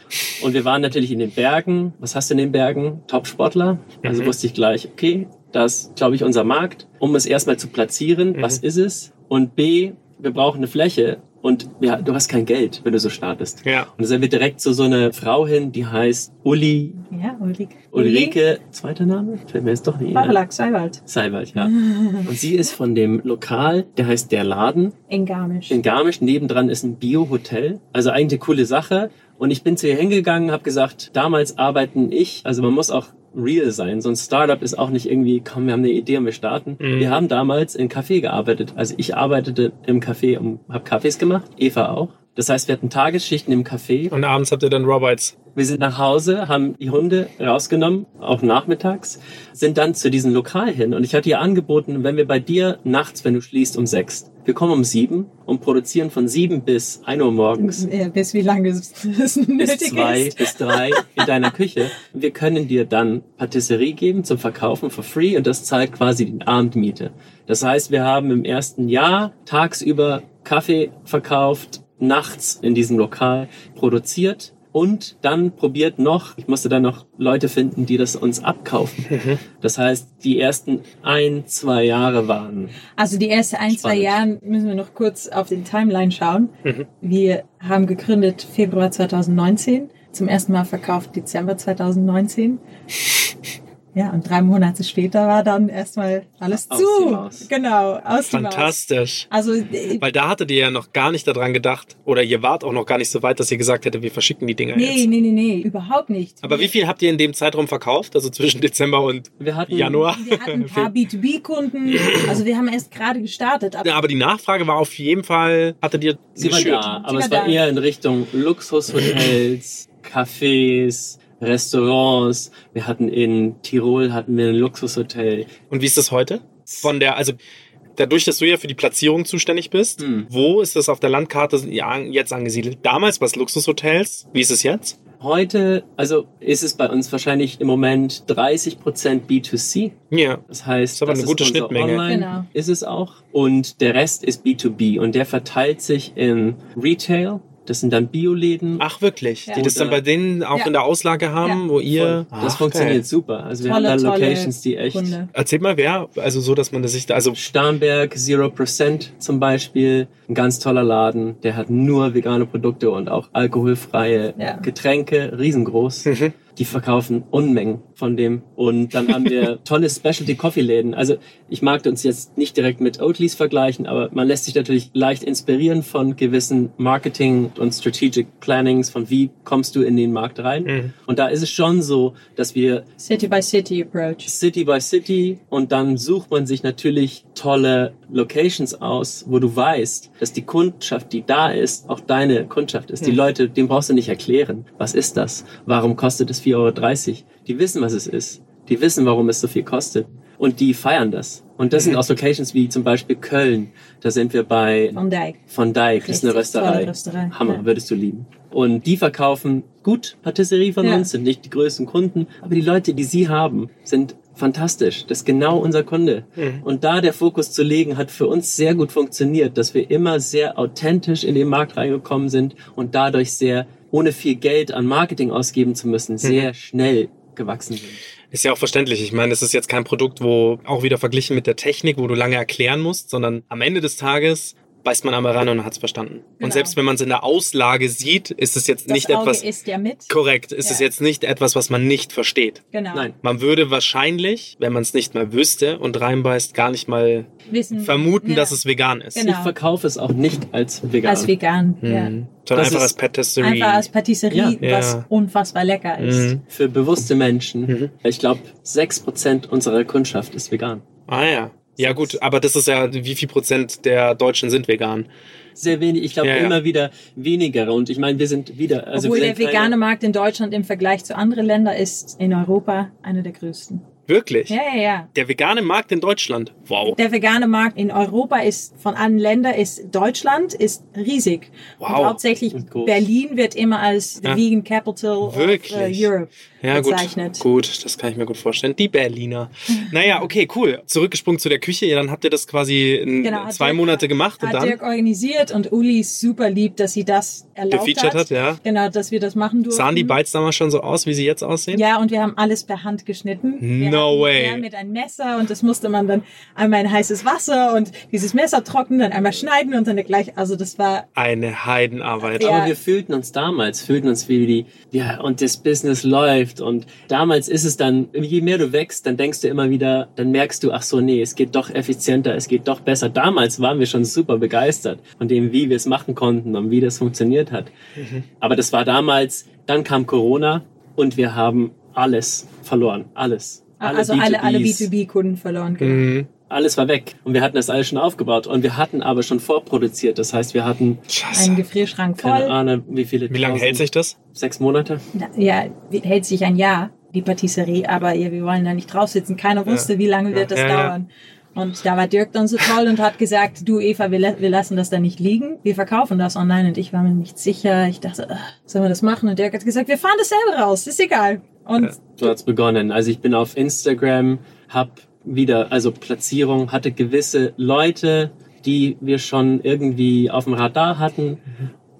Und wir waren natürlich in den Bergen. Was hast du in den Bergen? Top-Sportler. Also wusste ich gleich, okay, das ist, glaube ich, unser Markt. Um es erstmal zu platzieren, was ist es? Und B, wir brauchen eine Fläche. Und ja, du hast kein Geld, wenn du so startest. Ja. Und da sind wir direkt zu so einer Frau hin, die heißt Uli Ja, Ulrike. Ulrike, zweiter Name? Fällt mir jetzt doch nicht ein. Barlack, Seiwald. Seiwald, ja. Und sie ist von dem Lokal, der heißt Der Laden In Garmisch. in Garmisch. Nebendran ist ein Bio-Hotel. Also eigentlich eine coole Sache. Und ich bin zu ihr hingegangen, habe gesagt, damals arbeiten ich, also man muss auch real sein. So ein Startup ist auch nicht irgendwie, komm, wir haben eine Idee und wir starten. Wir haben damals in Café gearbeitet. Also ich arbeitete im Café und habe Kaffees gemacht. Eva auch. Das heißt, wir hatten Tagesschichten im Café. Und abends habt ihr dann Roberts. Wir sind nach Hause, haben die Hunde rausgenommen, auch nachmittags, sind dann zu diesem Lokal hin und ich hatte ihr angeboten, wenn wir bei dir nachts, wenn du schließt, um sechs, wir kommen um sieben und produzieren von sieben bis ein Uhr morgens bis wie lange es es bis nötig zwei, ist. bis drei in deiner Küche. Wir können dir dann Patisserie geben zum Verkaufen for free und das zahlt quasi die Abendmiete. Das heißt, wir haben im ersten Jahr tagsüber Kaffee verkauft, nachts in diesem Lokal produziert und dann probiert noch, ich musste dann noch Leute finden, die das uns abkaufen. Das heißt, die ersten ein, zwei Jahre waren Also die ersten ein, zwei Spannend. Jahre müssen wir noch kurz auf den Timeline schauen. Wir haben gegründet Februar 2019, zum ersten Mal verkauft Dezember 2019. Ja, und drei Monate später war dann erstmal alles Aus zu. Genau, aus. Fantastisch. Also äh, Weil da hattet ihr ja noch gar nicht daran gedacht, oder ihr wart auch noch gar nicht so weit, dass ihr gesagt hättet, wir verschicken die Dinger nee, jetzt. nee, nee, nee, überhaupt nicht. Aber wie viel habt ihr in dem Zeitraum verkauft? Also zwischen Dezember und Wir hatten- Januar? Wir hatten ein paar B2B-Kunden, also wir haben erst gerade gestartet. Aber Ja, aber die Nachfrage war auf jeden Fall, hattet ihr Sie war geschürt. da, aber war es war da. eher in Richtung Luxushotels, Cafés, Restaurants. Wir hatten in Tirol hatten wir ein Luxushotel. Und wie ist das heute? Von der, also dadurch, dass du ja für die Platzierung zuständig bist, Hm. wo ist das auf der Landkarte jetzt angesiedelt? Damals war es Luxushotels. Wie ist es jetzt? Heute, also ist es bei uns wahrscheinlich im Moment 30% B2C. Ja. Das heißt, ist aber das eine gute Schnittmenge. Online Genau. ist es auch. Und der Rest ist B2B und der verteilt sich in Retail. Das sind dann Bioläden. Ach wirklich? Ja. Die das dann bei denen auch Ja. in der Auslage haben, Ja. wo ihr. das Ach, funktioniert geil. super. Also wir tolle, haben da Locations, die echt Kunde. Erzähl mal, wer, also so, dass man das sich da, also Starnberg Zero Percent zum Beispiel, ein ganz toller Laden, der hat nur vegane Produkte und auch alkoholfreie Ja. Getränke, riesengroß. Die verkaufen Unmengen von dem. Und dann haben wir tolle Specialty Coffee Läden. Also ich mag uns jetzt nicht direkt mit Oatleys vergleichen, aber man lässt sich natürlich leicht inspirieren von gewissen Marketing und Strategic Plannings, von wie kommst du in den Markt rein. Und da ist es schon so, dass wir City by City Approach. City by City und dann sucht man sich natürlich tolle Locations aus, wo du weißt, dass die Kundschaft, die da ist, auch deine Kundschaft ist. Die Leute, dem brauchst du nicht erklären. Was ist das? Warum kostet es 4,30 Euro? Die wissen, was es ist. Die wissen, warum es so viel kostet. Und die feiern das. Und das sind auch Locations wie zum Beispiel Köln. Da sind wir bei Van Dijk. von Dijk, das ist eine Rösterei. Rösterei, Hammer, ja. würdest du lieben. Und die verkaufen gut Patisserie von Ja. uns, sind nicht die größten Kunden, aber die Leute, die sie haben, sind fantastisch. Das ist genau unser Kunde. Und da der Fokus zu legen, hat für uns sehr gut funktioniert, dass wir immer sehr authentisch in den Markt reingekommen sind und dadurch sehr, ohne viel Geld an Marketing ausgeben zu müssen, sehr schnell gewachsen sind. Ist ja auch verständlich. Ich meine, es ist jetzt kein Produkt, wo auch wieder verglichen mit der Technik, wo du lange erklären musst, sondern am Ende des Tages beißt man einmal ran und hat es verstanden. Genau. Und selbst wenn man es in der Auslage sieht, ist es jetzt Das nicht Auge etwas ist ja mit. korrekt. Ist Ja. es jetzt nicht etwas, was man nicht versteht. Genau. Nein. Man würde wahrscheinlich, wenn man es nicht mal wüsste und reinbeißt, gar nicht mal Wissen, vermuten, ja. dass es vegan ist. Genau. Ich verkaufe es auch nicht als vegan. Als vegan. Ja. Mhm. Sondern Das einfach als Patisserie. Einfach als Patisserie, Ja. was Ja. unfassbar lecker ist. Mhm. Für bewusste Menschen. Ich glaube, 6% unserer Kundschaft ist vegan. Ah ja. Ja gut, aber das ist ja, wie viel Prozent der Deutschen sind vegan? Sehr wenig, ich glaube Ja, ja. immer wieder weniger. Und ich meine, wir sind wieder. Also Obwohl der vegane Markt in Deutschland im Vergleich zu anderen Ländern ist in Europa einer der größten. Wirklich? Ja, ja, ja. Der vegane Markt in Deutschland. Wow. Der vegane Markt in Europa ist von allen Ländern ist Deutschland ist riesig. Wow. Und hauptsächlich. Berlin wird immer als the Ja. vegan capital Wirklich? of uh, Europe Ja, gut. bezeichnet. Gut, das kann ich mir gut vorstellen. Die Berliner. Naja, okay, cool. Zurückgesprungen zu der Küche. Ja, dann habt ihr das quasi in Genau, zwei Dirk- Monate gemacht und Hat dann Dirk organisiert und Uli ist super lieb, dass sie das erlaubt gefeatured hat, ja. Genau, dass wir das machen durften. Sahen die Bites damals schon so aus, wie sie jetzt aussehen? Ja, und wir haben alles per Hand geschnitten. Wir No way. Ja, mit einem Messer und das musste man dann einmal in heißes Wasser und dieses Messer trocknen, dann einmal schneiden und dann gleich, also das war, Eine Heidenarbeit. Ja. Aber wir fühlten uns damals, fühlten uns wie die, ja, und das Business läuft. Und damals ist es dann, je mehr du wächst, dann denkst du immer wieder, dann merkst du, ach so, nee, es geht doch effizienter, es geht doch besser. Damals waren wir schon super begeistert von dem, wie wir es machen konnten und wie das funktioniert hat. Aber das war damals, dann kam Corona und wir haben alles verloren. Alles. also alle, alle B2Bs. B2B-Kunden verloren. Genau. Mhm. Alles war weg. Und wir hatten das alles schon aufgebaut. Und wir hatten aber schon vorproduziert. Das heißt, wir hatten Scheiße. Einen Gefrierschrank keine voll. Ahnung, wie viele. Wie lange hält sich das? Sechs Monate. Ja, hält sich ein Jahr, die Patisserie, aber ja, wir wollen da nicht drauf sitzen. Keiner wusste, wie lange wird das Ja, ja. dauern. Und da war Dirk dann so toll und hat gesagt, du Eva, wir, wir lassen das da nicht liegen, wir verkaufen das online. Und ich war mir nicht sicher. Ich dachte, ach, sollen wir das machen? Und Dirk hat gesagt, wir fahren das selber raus, ist egal. Und So hat's begonnen. Also ich bin auf Instagram, hab wieder, also Platzierung, hatte gewisse Leute, die wir schon irgendwie auf dem Radar hatten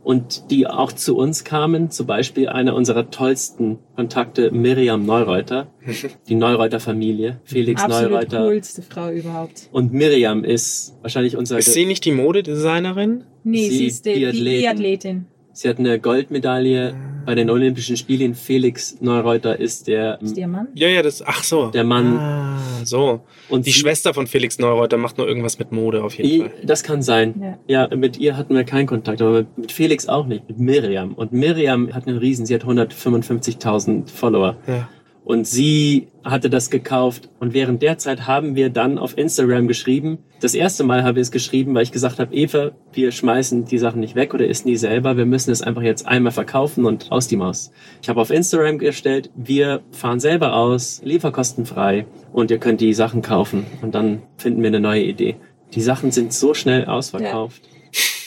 und die auch zu uns kamen. Zum Beispiel eine unserer tollsten Kontakte, Miriam Neureuter, die Neureuter-Familie, Felix absolut Neureuter. coolste Frau überhaupt. Und Miriam ist wahrscheinlich unser... Ist sie nicht die Modedesignerin? Nee, Sie sie, ist die, die Biathletin. Sie hat eine Goldmedaille bei den Olympischen Spielen. Felix Neureuter ist der, Ist ihr Mann? Ja, ja, das. Ach so. der Mann. Ah, so. Und Die sie- Schwester von Felix Neureuter macht nur irgendwas mit Mode auf jeden Fall. Das kann sein. Ja. Ja. mit ihr hatten wir keinen Kontakt, aber mit, mit Felix auch nicht, mit Miriam. Und Miriam hat einen Riesen, sie hat 155.000 Follower. Ja. Und sie hatte das gekauft. Und während der Zeit haben wir dann auf Instagram geschrieben. Das erste Mal habe ich es geschrieben, weil ich gesagt habe, Eva, wir schmeißen die Sachen nicht weg oder isst nie selber. Wir müssen es einfach jetzt einmal verkaufen und aus die Maus. Ich habe auf Instagram gestellt, wir fahren selber aus, lieferkostenfrei und ihr könnt die Sachen kaufen. Und dann finden wir eine neue Idee. Die Sachen sind so schnell ausverkauft.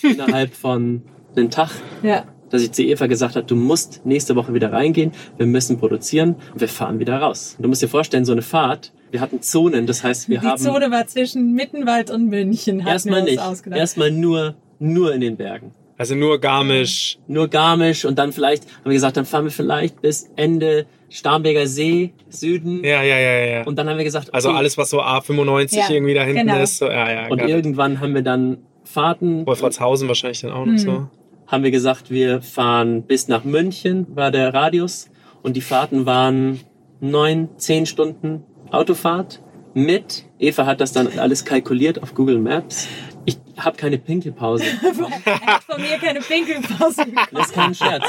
Innerhalb von einem Tag Ja. Dass ich zu Eva gesagt habe, du musst nächste Woche wieder reingehen, wir müssen produzieren und wir fahren wieder raus. Und du musst dir vorstellen, so eine Fahrt, wir hatten Zonen, das heißt, wir Die haben Zone war zwischen Mittenwald und München, hat erstmal mir nicht, das ausgedacht. erstmal nur, nur in den Bergen. Also nur Garmisch. Nur Garmisch und dann vielleicht, haben wir gesagt, dann fahren wir vielleicht bis Ende Starnberger See, Süden. Ja, ja, ja, ja. Und dann haben wir gesagt, also okay. alles, was so A95 Ja, irgendwie da hinten genau. ist. So, ja, ja, Und irgendwann haben wir dann Fahrten, Wolfratshausen wahrscheinlich dann auch noch so. Haben wir gesagt, wir fahren bis nach München, war der Radius. Und die Fahrten waren neun, zehn Stunden Autofahrt mit. Eva hat das dann alles kalkuliert auf Google Maps. Ich habe keine Pinkelpause. er hat von mir keine Pinkelpause bekommen. Das ist kein Scherz.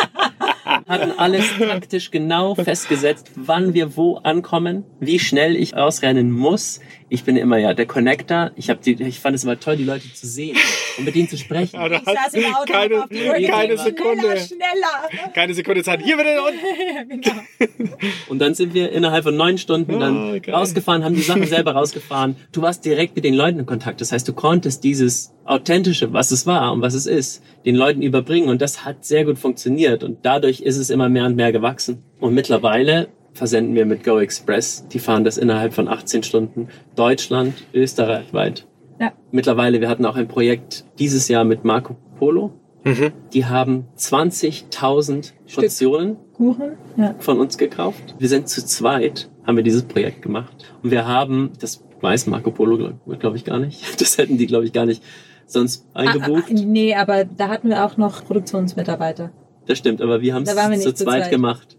Hatten alles praktisch genau festgesetzt, wann wir wo ankommen, wie schnell ich ausrennen muss. Ich bin immer ja der Connector. Ich, hab die, ich fand es immer toll, die Leute zu sehen und mit ihnen zu sprechen. Aber Ich saß im Auto keine, hab auf die Uhr keine Sekunde. Schneller, schneller. Keine Sekunde Zeit. Hier bitte und. genau. Und dann sind wir innerhalb von neun Stunden dann Oh, geil. rausgefahren, haben die Sachen selber rausgefahren. Du warst direkt mit den Leuten in Kontakt. Das heißt, du konntest dieses Authentische, was es war und was es ist, den Leuten überbringen. Und das hat sehr gut funktioniert. Und dadurch ist es immer mehr und mehr gewachsen. Und mittlerweile versenden wir mit Go Express. Die fahren das innerhalb von 18 Stunden. Deutschland, Österreich weit. Ja. Mittlerweile, wir hatten auch ein Projekt dieses Jahr mit Marco Polo. Mhm. Die haben 20.000 Portionen Kuchen? Ja. von uns gekauft. Wir sind zu zweit, haben wir dieses Projekt gemacht. Und wir haben, das weiß Marco Polo, glaube glaub ich, gar nicht. Das hätten die, glaube ich, gar nicht sonst eingebucht. Ah, ah, nee, aber da hatten wir auch noch Produktionsmitarbeiter. Das stimmt, aber wir haben Da waren wir es zu zu zweit zweit. gemacht.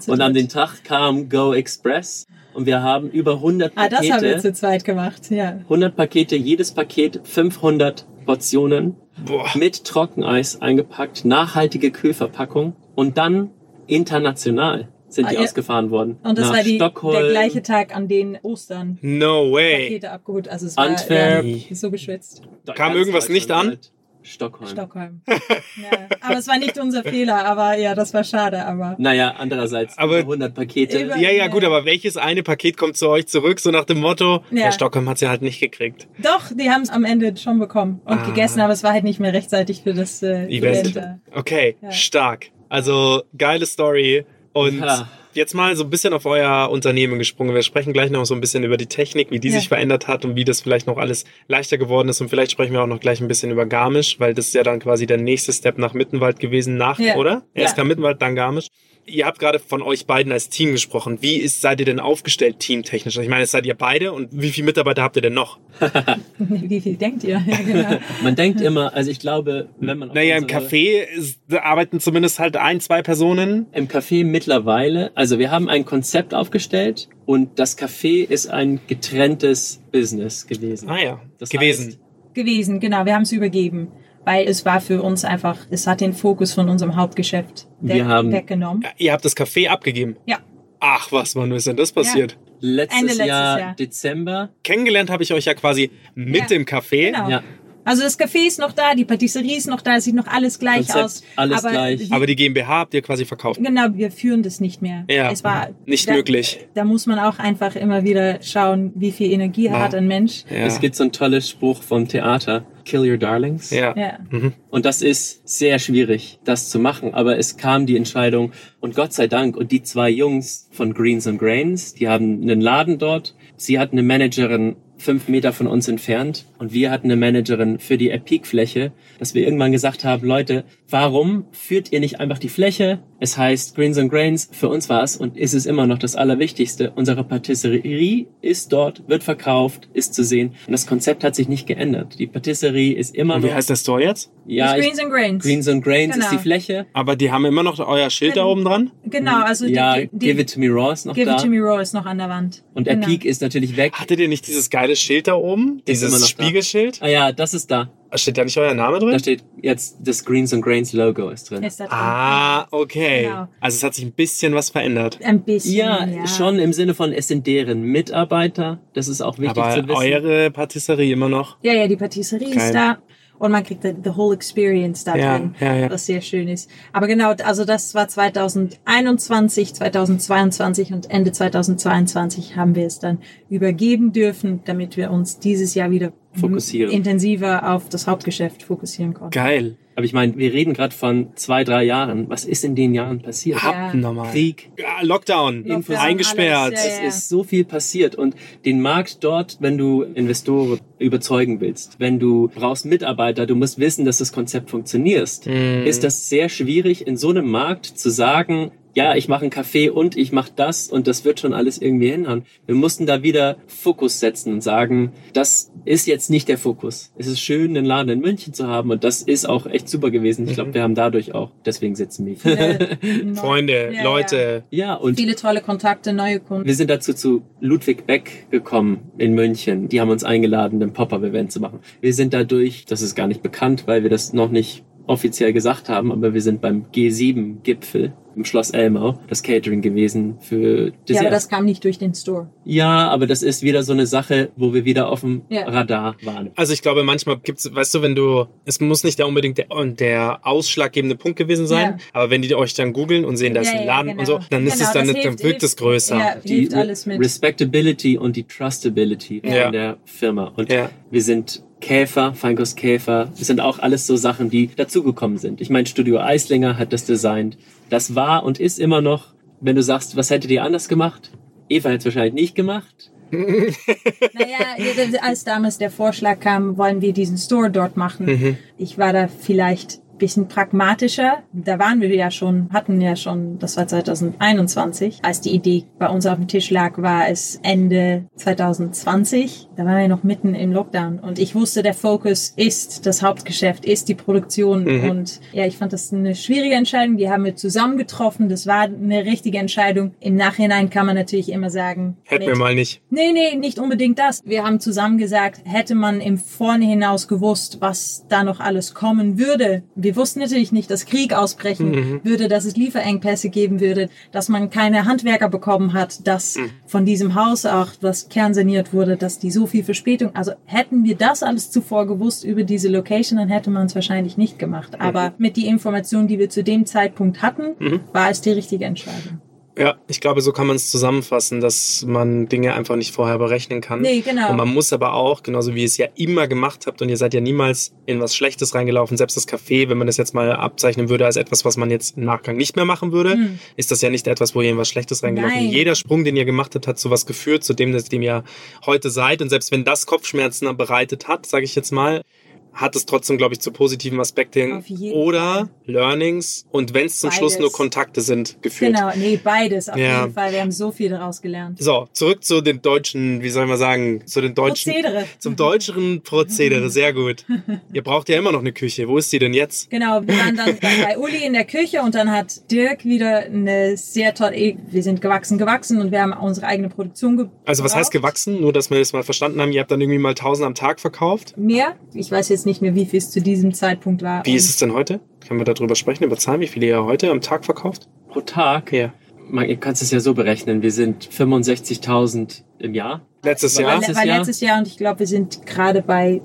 Zu Und an den Tag kam Go Express und wir haben über 100 Ah, das haben wir Pakete, zu zweit gemacht, ja. 100 Pakete, jedes Paket 500 Portionen Boah. mit Trockeneis eingepackt, nachhaltige Kühlverpackung und dann international sind die Ah, ja. ausgefahren worden. Und das Nach war die, Stockholm, der gleiche Tag, an den Ostern No way. Pakete abgeholt. Also es war Antwerp. ja, so geschwitzt. Kam ganz irgendwas nicht an? halt. Stockholm. Stockholm. ja. Aber es war nicht unser Fehler, aber ja, das war schade. Aber Naja, andererseits Aber- über 100 Pakete. Über- Ja, ja, gut, aber welches eine Paket kommt zu euch zurück, so nach dem Motto, ja, Ja. Stockholm hat sie halt nicht gekriegt. doch, die haben es am Ende schon bekommen und Ah. gegessen, aber es war halt nicht mehr rechtzeitig für das äh, Event. Event. Okay, Ja. stark. Also geile Story. Und Ja. Jetzt mal so ein bisschen auf euer Unternehmen gesprungen. Wir sprechen gleich noch so ein bisschen über die Technik, wie die Ja. sich verändert hat und wie das vielleicht noch alles leichter geworden ist. Und vielleicht sprechen wir auch noch gleich ein bisschen über Garmisch, weil das ist ja dann quasi der nächste Step nach Mittenwald gewesen, nach, Ja. oder? Erst Ja. kam Mittenwald, dann Garmisch. Ihr habt gerade von euch beiden als Team gesprochen. Wie ist, seid ihr denn aufgestellt teamtechnisch? Ich meine, jetzt seid ihr beide und wie viele Mitarbeiter habt ihr denn noch? Wie viel denkt ihr? Ja, genau. Man denkt immer, also ich glaube, wenn man Naja, im Café ist, arbeiten zumindest halt ein, zwei Personen. Im Café mittlerweile, also wir haben ein Konzept aufgestellt und das Café ist ein getrenntes Business gewesen. Ah ja, Das gewesen. heißt, gewesen, genau. Wir haben es übergeben, weil es war für uns einfach, es hat den Fokus von unserem Hauptgeschäft Wir weg, haben- weggenommen. Ihr habt das Café abgegeben. Ja, Ach, was, wann ist denn das passiert? letztes, Ende letztes Jahr, Jahr. Dezember. Kennengelernt habe ich euch ja quasi mit Ja, dem Café. genau. Ja, Also das Café ist noch da, die Patisserie ist noch da, es sieht noch alles gleich Konzept, aus. alles aber gleich. Aber die GmbH habt ihr quasi verkauft. Genau, wir führen das nicht mehr. Ja, es war nicht da, möglich. Da muss man auch einfach immer wieder schauen, wie viel Energie Ja. hat ein Mensch. Ja. es gibt so ein tolles Spruch vom Theater, Kill Your Darlings. ja. Ja. Und das ist sehr schwierig, das zu machen. Aber es kam die Entscheidung und Gott sei Dank. Und die zwei Jungs von Greens and Grains, die haben einen Laden dort. Sie hatten eine Managerin fünf Meter von uns entfernt und wir hatten eine Managerin für die Epic-Fläche, dass wir irgendwann gesagt haben, Leute, warum führt ihr nicht einfach die Fläche? Es heißt Greens and Grains, für uns war es und ist es immer noch das Allerwichtigste. Unsere Patisserie ist dort, wird verkauft, ist zu sehen. Und das Konzept hat sich nicht geändert. Die Patisserie ist immer Und noch wie heißt der Store jetzt? Ja, Das ich, Greens and Grains. Greens and Grains Genau. ist die Fläche. Aber die haben immer noch euer Schild da oben dran. Genau, also ja, die, die, Give It To Me Raw ist noch Give da. It To Me Raw ist noch an der Wand. Und genau. Epic ist natürlich weg. Hattet ihr nicht dieses geile Schild da oben? Ist immer Dieses noch da. Spiegelschild? Ah ja, das ist da. Steht da nicht euer Name Da drin? steht jetzt das Greens and Grains Logo ist drin. Ist da drin. Ah, okay. Genau. Also es hat sich ein bisschen was verändert. Ein bisschen. Ja, Ja, schon im Sinne von, es sind deren Mitarbeiter. Das ist auch wichtig Aber zu wissen. eure Patisserie immer noch. Ja, ja, die Patisserie Geil. ist da. Und man kriegt the, whole experience da Ja, drin, ja, ja. was sehr schön ist. Aber genau, also das war 2021, 2022 und Ende 2022 haben wir es dann übergeben dürfen, damit wir uns dieses Jahr wieder Fokussieren. intensiver auf das Hauptgeschäft fokussieren konnten. Geil. Aber ich meine, wir reden gerade von zwei, drei Jahren. Was ist in den Jahren passiert? Habt normal. Krieg, Ja, Lockdown. Lockdown, Eingesperrt. alles, ja, Es ja. ist so viel passiert und den Markt dort, wenn du Investoren überzeugen willst, wenn du brauchst Mitarbeiter, du musst wissen, dass das Konzept funktioniert, ist das sehr schwierig in so einem Markt zu sagen, ja, ich mache einen Kaffee und ich mache das und das wird schon alles irgendwie hinhauen. Wir mussten da wieder Fokus setzen und sagen, das ist jetzt nicht der Fokus. Es ist schön, einen Laden in München zu haben und das ist auch echt super gewesen. Ich glaube, wir haben dadurch auch, deswegen sitzen wir. Neu- Freunde, Ja, Leute. ja, und Viele tolle Kontakte, neue Kunden. wir sind dazu zu Ludwig Beck gekommen in München. Die haben uns eingeladen, ein Pop-Up-Event zu machen. Wir sind dadurch, das ist gar nicht bekannt, weil wir das noch nicht offiziell gesagt haben, aber wir sind beim G7-Gipfel im Schloss Elmau, das Catering gewesen für Ja, Dessert. aber das kam nicht durch den Store. ja, aber das ist wieder so eine Sache, wo wir wieder auf dem Ja. Radar waren. Also ich glaube, manchmal gibt's, weißt du, wenn du, es muss nicht der unbedingt der, der ausschlaggebende Punkt gewesen sein, Ja. aber wenn die euch dann googeln und sehen, da ist Ja, ein ja, Laden genau. und so, dann ist Genau, es dann, das dann hilft- wirkt es hilft- größer. Ja, hilft Re- alles mit. Respectability und die Trustability Ja. der Firma. Und Ja. wir sind Käfer, Feinkostkäfer, das sind auch alles so Sachen, die dazugekommen sind. Ich meine, Studio Eislinger hat das designt. Das war und ist immer noch, wenn du sagst, was hättet ihr anders gemacht? Eva hätte es wahrscheinlich nicht gemacht. Naja, als damals der Vorschlag kam, wollen wir diesen Store dort machen. Mhm. Ich war da vielleicht bisschen pragmatischer. Da waren wir ja schon, hatten ja schon, das war 2021, als die Idee bei uns auf dem Tisch lag, war es Ende 2020. Da waren wir noch mitten im Lockdown und ich wusste, der Fokus ist das Hauptgeschäft, ist die Produktion Mhm. und ja, ich fand das eine schwierige Entscheidung. Die haben wir zusammen getroffen. Das war eine richtige Entscheidung. Im Nachhinein kann man natürlich immer sagen, Hätten wir mal nicht. Nee, nee, nicht unbedingt das. Wir haben zusammen gesagt, hätte man im Vorne hinaus gewusst, was da noch alles kommen würde, Wir wussten natürlich nicht, dass Krieg ausbrechen würde, dass es Lieferengpässe geben würde, dass man keine Handwerker bekommen hat, dass von diesem Haus auch was kernsaniert wurde, dass die so viel Verspätung, also hätten wir das alles zuvor gewusst über diese Location, dann hätte man es wahrscheinlich nicht gemacht. Aber mit die Informationen, die wir zu dem Zeitpunkt hatten, war es die richtige Entscheidung. Ja, ich glaube, so kann man es zusammenfassen, dass man Dinge einfach nicht vorher berechnen kann. Nee, genau. Und man muss aber auch, genauso wie ihr es ja immer gemacht habt und ihr seid ja niemals in was Schlechtes reingelaufen, selbst das Café, wenn man das jetzt mal abzeichnen würde als etwas, was man jetzt im Nachgang nicht mehr machen würde, ist das ja nicht etwas, wo ihr in was Schlechtes reingelaufen Hm. Nein. Jeder Sprung, den ihr gemacht habt, hat zu was geführt, zu dem, dem ihr heute seid. Und selbst wenn das Kopfschmerzen bereitet hat, sage ich jetzt mal, hat es trotzdem, glaube ich, zu positiven Aspekten oder Learnings und wenn es zum Schluss Beides. nur Kontakte sind, geführt. Genau, nee, beides auf Ja. jeden Fall. Wir haben so viel daraus gelernt. So, zurück zu den deutschen, wie soll man sagen, zu den deutschen. Prozedere. Zum deutschen Prozedere, sehr gut. Ihr braucht ja immer noch eine Küche. Wo ist die denn jetzt? Genau, wir waren dann bei Uli in der Küche und dann hat Dirk wieder eine sehr tolle, wir sind gewachsen, gewachsen und wir haben unsere eigene Produktion gebaut. Also was heißt gewachsen? Nur, dass wir das mal verstanden haben. Ihr habt dann irgendwie mal 1000 am Tag verkauft. Mehr. Ich weiß jetzt nicht mehr, wie viel es zu diesem Zeitpunkt war. Wie ist es denn heute? Können wir darüber sprechen, über Zahlen, wie viele ihr heute am Tag verkauft? Pro Tag, Ja. man, ihr kannst es ja so berechnen, wir sind 65.000 im Jahr. Letztes War Jahr? War Jahr? letztes Jahr und ich glaube, wir sind gerade bei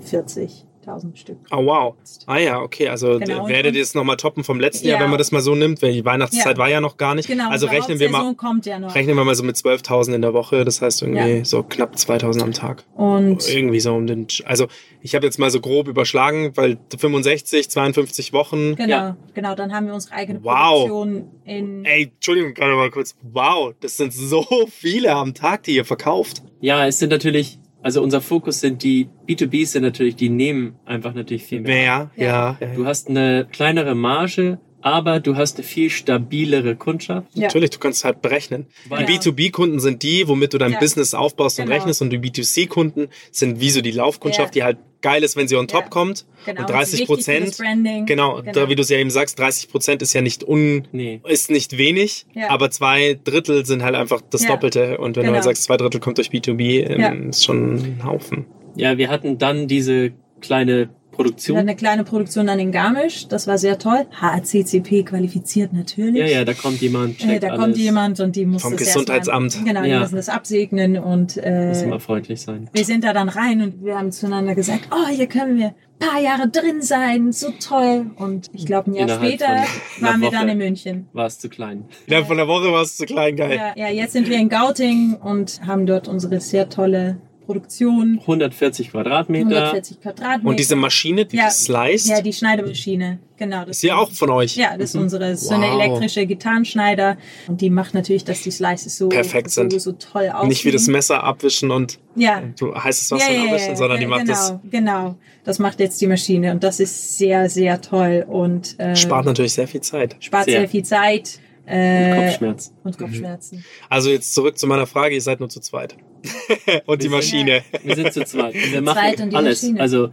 40.000 Stück. Oh wow. Ah ja, okay. Also Genau, werdet ihr es nochmal toppen vom letzten Jahr, Ja. wenn man das mal so nimmt, weil die Weihnachtszeit Ja. war ja noch gar nicht. Genau, also rechnen wir mal ja noch. rechnen wir mal so mit 12.000 in der Woche, das heißt irgendwie Ja. so knapp 2.000 am Tag. Und Irgendwie so um den, also ich habe jetzt mal so grob überschlagen, weil 65, 52 Wochen. genau, Ja. genau, dann haben wir unsere eigene Wow. Produktion in Ey, Entschuldigung, gerade mal kurz. Wow, das sind so viele am Tag, die ihr verkauft. Ja, es sind natürlich, also unser Fokus sind die B2Bs sind natürlich, die nehmen einfach natürlich viel mehr. Mehr, ja. ja. Du hast eine kleinere Marge, aber du hast eine viel stabilere Kundschaft. Ja. Natürlich, du kannst halt berechnen. Weil- Die B2B-Kunden sind die, womit du dein Ja. Business aufbaust und Genau. rechnest und die B2C-Kunden sind wie so die Laufkundschaft, Ja. die halt geil ist, wenn sie on top Ja. kommt. Genau, und das 30 ist wichtig für das Prozent. Branding. Genau, Genau. Da, wie du es ja eben sagst, 30 Prozent ist ja nicht un, Nee. ist nicht wenig, Ja. aber zwei Drittel sind halt einfach das Ja. Doppelte. Und wenn du Genau. halt sagst, zwei Drittel kommt durch B2B, ähm, Ja. ist schon ein Haufen. Ja, wir hatten dann diese kleine Produktion. eine kleine Produktion dann in Garmisch, das war sehr toll. HACCP qualifiziert natürlich. Ja, ja, da kommt jemand, Äh, checkt da alles. kommt jemand und die muss Vom das Gesundheitsamt. Erstmal, genau, die Ja. müssen das absegnen und Muss äh, immer freundlich sein. wir sind da dann rein und wir haben zueinander gesagt, oh, hier können wir ein paar Jahre drin sein, so toll. Und ich glaube, ein Jahr Innerhalb später waren wir dann in München. War es zu klein. Innerhalb von der Woche war es zu klein, geil. Ja, ja, jetzt sind wir in Gauting und haben dort unsere sehr tolle Produktion. 140 Quadratmeter. 140 Quadratmeter. Und diese Maschine, die ja, das sliced, Ja, die Schneidemaschine. Genau. Das ist ja auch von euch. Ja, das ist unsere, so eine Wow. elektrische Gitarrenschneider. Und die macht natürlich, dass die Slices so, Perfekt so, sind. so toll aussehen. Nicht wie das Messer abwischen und Ja. du heißes Wasser ja, ja, ja, abwischen, sondern die macht genau, das. Genau, das macht jetzt die Maschine und das ist sehr, sehr toll und äh, Spart natürlich sehr viel Zeit. spart Sehr. sehr viel Zeit äh, Kopfschmerz. und Kopfschmerzen. Also jetzt zurück zu meiner Frage, ihr seid nur zu zweit. und die Wir sind- Maschine. Wir sind zu zweit. Und wir Zweit machen und die alles. Maschine. Also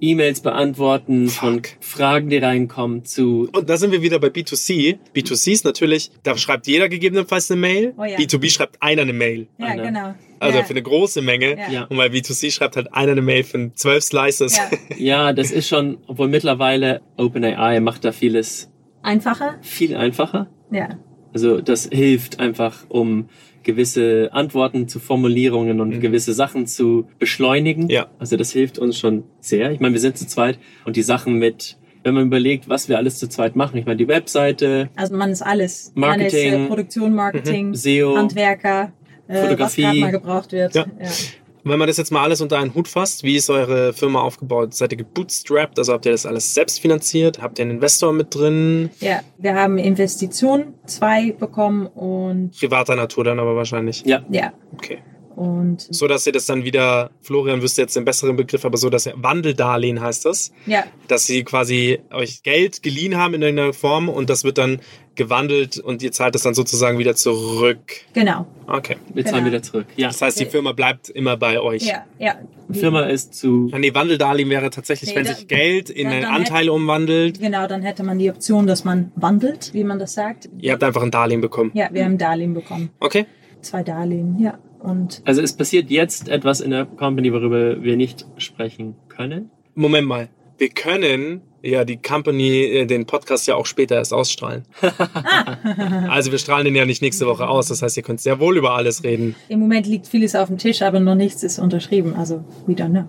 E-Mails beantworten von. Fragen, die reinkommen, zu Und da sind wir wieder bei B2C. B2C ist natürlich, da schreibt jeder gegebenenfalls eine Mail. Oh ja. B2B schreibt einer eine Mail. Ja, Einer. genau. Also ja. für eine große Menge. Ja. Und bei B2C schreibt halt einer eine Mail für zwölf Slices. ja. Ja, das ist schon, obwohl mittlerweile OpenAI macht da vieles Einfacher? viel einfacher. Ja. Also das hilft einfach, um gewisse Antworten zu Formulierungen und gewisse Sachen zu beschleunigen. Mhm. Ja. Also das hilft uns schon sehr. Ich meine, wir sind zu zweit und die Sachen mit, wenn man überlegt, was wir alles zu zweit machen. Ich meine, die Webseite, Also man ist alles. Marketing. Man ist äh, Produktion, Marketing, SEO, Handwerker, äh, Fotografie. was gerade mal gebraucht wird. Ja. Und wenn man das jetzt mal alles unter einen Hut fasst, wie ist eure Firma aufgebaut? Seid ihr gebootstrapped? Also habt ihr das alles selbst finanziert? Habt ihr einen Investor mit drin? Ja, wir haben Investitionen zwei bekommen und Privater Natur dann aber wahrscheinlich. ja, ja. Okay. Und So dass ihr das dann wieder, Florian wüsste jetzt den besseren Begriff, aber so, dass ihr Wandeldarlehen heißt das. ja, Dass sie quasi euch Geld geliehen haben in irgendeiner Form und das wird dann gewandelt und ihr zahlt das dann sozusagen wieder zurück. genau. Okay. wir zahlen Genau. wieder zurück. Ja, Das heißt, die Firma bleibt immer bei euch. Ja, ja. die Firma ist zu, Ja, Nee, Wandeldarlehen wäre tatsächlich, Nee, wenn da- sich Geld in dann- einen dann Anteil umwandelt. Genau, dann hätte man die Option, dass man wandelt, wie man das sagt. Ihr habt einfach ein Darlehen bekommen. Ja, wir haben Darlehen bekommen. Okay. Zwei Darlehen, ja. Und also es passiert jetzt etwas in der Company, worüber wir nicht sprechen können. Moment mal. wir können ja die Company, äh, den Podcast ja auch später erst ausstrahlen. also wir strahlen den ja nicht nächste Woche aus. Das heißt, ihr könnt sehr wohl über alles reden. Im Moment liegt vieles auf dem Tisch, aber noch nichts ist unterschrieben. Also, we don't know.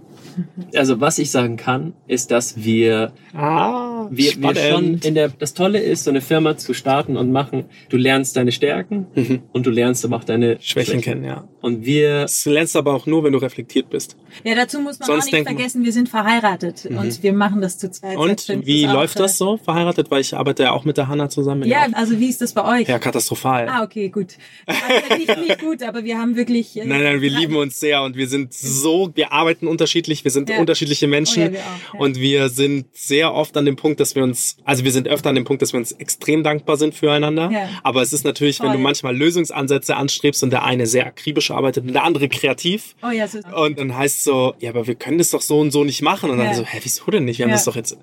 Also was ich sagen kann, ist, dass wir, Ah, wir, wir schon in der, das Tolle ist, so eine Firma zu starten und machen. Du lernst deine Stärken und du lernst aber auch deine Mhm. Schwächen kennen, ja. Und wir, Das lernst aber auch nur, wenn du reflektiert bist. Ja, dazu muss man Sonst auch nicht vergessen, wir sind verheiratet und wir machen das zu zweit. Und wie auch, läuft das äh, so, verheiratet? Weil ich arbeite ja auch mit der Hanna zusammen. Ja, also wie ist das bei euch? ja katastrophal. Ah, okay, gut. Also nicht, nicht gut, aber wir haben wirklich. äh, Nein, nein, wir lieben uns sehr und wir sind so, wir arbeiten unterschiedlich, wir sind Ja. unterschiedliche Menschen Oh ja, wir auch, ja. und wir sind sehr oft an dem Punkt, dass wir uns, also wir sind öfter an dem Punkt, dass wir uns extrem dankbar sind füreinander. Ja. Aber es ist natürlich, wenn Voll. du manchmal Lösungsansätze anstrebst und der eine sehr akribisch arbeitet und der andere kreativ. Oh ja, so Und dann heißt es so, ja, aber wir können das doch so und so nicht machen. Und dann Ja. so, hä, wieso denn nicht? Wir haben das doch jetzt,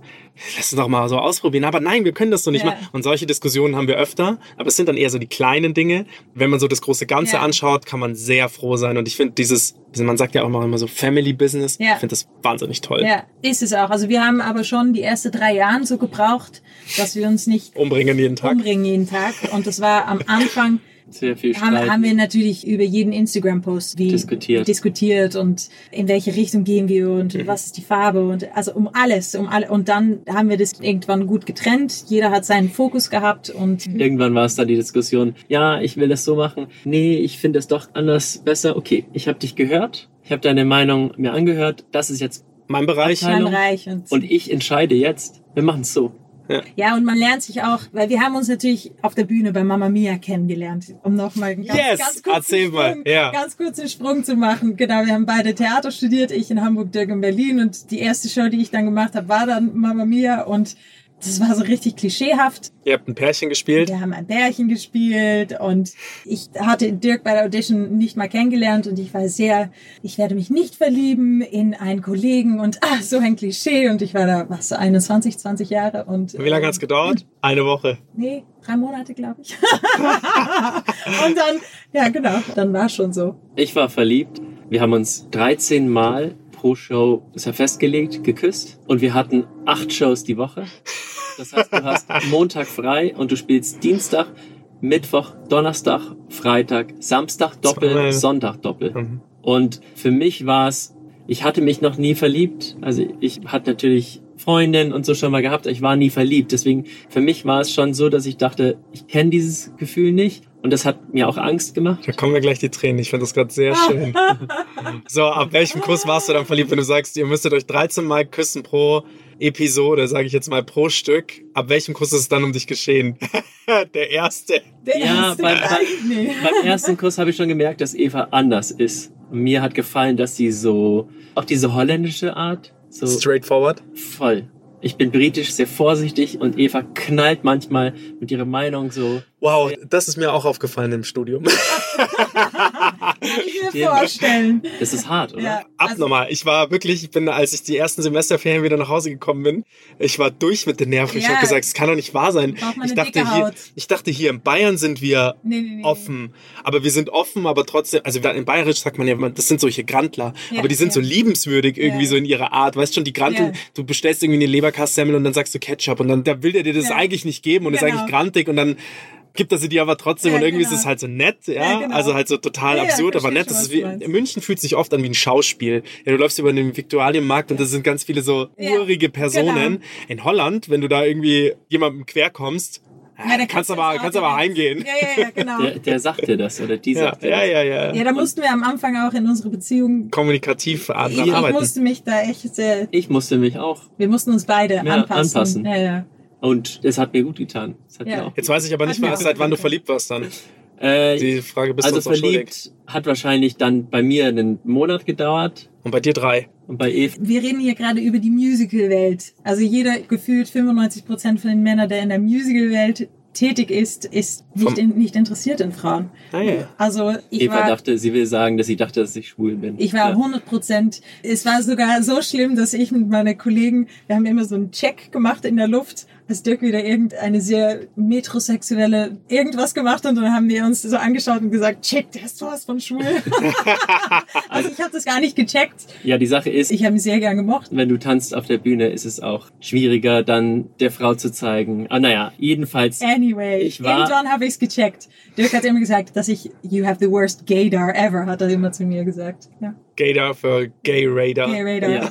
lass uns doch mal so ausprobieren. Aber nein, wir können das so nicht machen. Und solche Diskussionen haben wir öfter. Aber es sind dann eher so die kleinen Dinge. Wenn man so das große Ganze anschaut, kann man sehr froh sein. Und ich finde dieses, man sagt ja auch immer so Family Business. Ja. Ich finde das wahnsinnig toll. Ja, ist es auch. Also wir haben aber schon die ersten drei Jahre so gebraucht, dass wir uns nicht Umbringen jeden Tag. umbringen jeden Tag. Und das war am Anfang sehr viel haben, haben wir natürlich über jeden Instagram-Post wie Diskutiert. diskutiert und in welche Richtung gehen wir und Mhm. was ist die Farbe und also um alles, um alle und dann haben wir das irgendwann gut getrennt. Jeder hat seinen Fokus gehabt und Irgendwann war es dann die Diskussion, ja, ich will das so machen. Nee, ich finde es doch anders besser. Okay, ich habe dich gehört. Ich habe deine Meinung mir angehört. Das ist jetzt Mein Bereich. Mein Bereich und, und ich entscheide jetzt. Wir machen es so. Ja und man lernt sich auch, weil wir haben uns natürlich auf der Bühne bei Mama Mia kennengelernt, um nochmal einen ganz, Yes, ganz kurzen Sprung, ja. ganz kurzen Sprung zu machen. Genau, wir haben beide Theater studiert, ich in Hamburg, Dirk in Berlin und die erste Show, die ich dann gemacht habe, war dann Mama Mia und das war so richtig klischeehaft. Ihr habt ein Pärchen gespielt. Wir haben ein Bärchen gespielt und ich hatte Dirk bei der Audition nicht mal kennengelernt und ich war sehr, ich werde mich nicht verlieben in einen Kollegen und ah, so ein Klischee und ich war da, was, 21, 20 Jahre und. Wie lange hat's gedauert? Eine Woche. Nee, drei Monate, glaube ich. und dann, ja genau, dann war schon so. Ich war verliebt. Wir haben uns 13 Mal pro Show, ist ja festgelegt, geküsst. Und wir hatten acht Shows die Woche. Das heißt, du hast Montag frei und du spielst Dienstag, Mittwoch, Donnerstag, Freitag, Samstag Doppel. Sonntag Doppel. Mhm. Und für mich war es, ich hatte mich noch nie verliebt. Also ich hatte natürlich Freundin und so schon mal gehabt, aber ich war nie verliebt. Deswegen, für mich war es schon so, dass ich dachte, ich kenne dieses Gefühl nicht. Und das hat mir auch Angst gemacht. Da kommen mir gleich die Tränen. Ich finde das gerade sehr schön. so, ab welchem Kuss warst du dann verliebt, wenn du sagst, ihr müsstet euch 13 Mal küssen pro Episode, sage ich jetzt mal pro Stück. Ab welchem Kuss ist es dann um dich geschehen? Der erste. Der Ja, erste beim, beim, beim ersten Kuss habe ich schon gemerkt, dass Eva anders ist. Mir hat gefallen, dass sie so, auch diese holländische Art, so Straightforward. voll. Ich bin britisch, sehr vorsichtig und Eva knallt manchmal mit ihrer Meinung so. Wow, das ist mir auch aufgefallen im Studium. Kann ich mir vorstellen. Das ist hart, oder? Ja, also, Abnormal. Ich war wirklich, ich bin, als ich die ersten Semesterferien wieder nach Hause gekommen bin, ich war durch mit den Nerven. Ich Ja. habe gesagt, es kann doch nicht wahr sein. Ich eine dachte, hier, ich dachte, hier in Bayern sind wir Nee, nee, nee. offen. Aber wir sind offen, aber trotzdem, also in Bayerisch sagt man ja, das sind solche Grantler. Ja, aber die sind ja. so liebenswürdig irgendwie Ja. so in ihrer Art. Weißt schon, die Grantel, Ja. du bestellst irgendwie eine Leberkassemmel und dann sagst du Ketchup und dann da will der dir das Ja. eigentlich nicht geben und ist Genau. eigentlich grantig und dann gibt er sie dir aber trotzdem Ja, und irgendwie genau. ist es halt so nett, ja, Ja, genau. also halt so total Ja, ja, absurd, aber nett. schon, ist wie, München fühlt sich oft an wie ein Schauspiel. Ja, du läufst über den Viktualienmarkt und das sind ganz viele so Ja, urige Personen. genau. In Holland, wenn du da irgendwie jemandem quer kommst, Ja, dann kannst du aber, kannst aber heimgehen. Ja, ja, ja, genau. Der, der sagt dir das oder die Ja, sagt dir ja, das. ja, ja. Ja, da mussten wir am Anfang auch in unserer Beziehung. Kommunikativ an- Ich, arbeiten. musste mich da echt sehr. Ich musste mich auch. Wir mussten uns beide Ja, anpassen. anpassen. Ja, ja. Und es hat mir gut getan. Ja. mir auch Jetzt weiß ich aber nicht mehr, seit wann du verliebt warst dann. Äh, Die Frage bist du also uns noch schuldig. verliebt hat wahrscheinlich dann bei mir einen Monat gedauert Und bei dir drei. und bei Eva Wir reden hier gerade über die Musical-Welt. Also jeder gefühlt 95 Prozent von den Männern, der in der Musical-Welt tätig ist, ist nicht, in, nicht interessiert in Frauen. Ah, ja. Also ich Eva war, dachte, sie will sagen, dass sie dachte, dass ich schwul bin. ich war Ja. 100 Prozent. Es war sogar so schlimm, dass ich mit meinen Kollegen, wir haben immer so einen Check gemacht in der Luft hat Dirk wieder irgendeine sehr metrosexuelle irgendwas gemacht und dann haben wir uns so angeschaut und gesagt, check, der ist sowas von schwul. also ich habe das gar nicht gecheckt. Ja, die Sache ist, Ich habe ihn sehr gern gemocht. wenn du tanzt auf der Bühne, ist es auch schwieriger, dann der Frau zu zeigen. Ah, naja, jedenfalls. Anyway, Ich war- irgendwann habe ich es gecheckt. Dirk hat immer gesagt, dass ich, you have the worst gaydar ever, hat er immer zu mir gesagt. Ja. Gator für Gay Raider. Gay radar. Ja.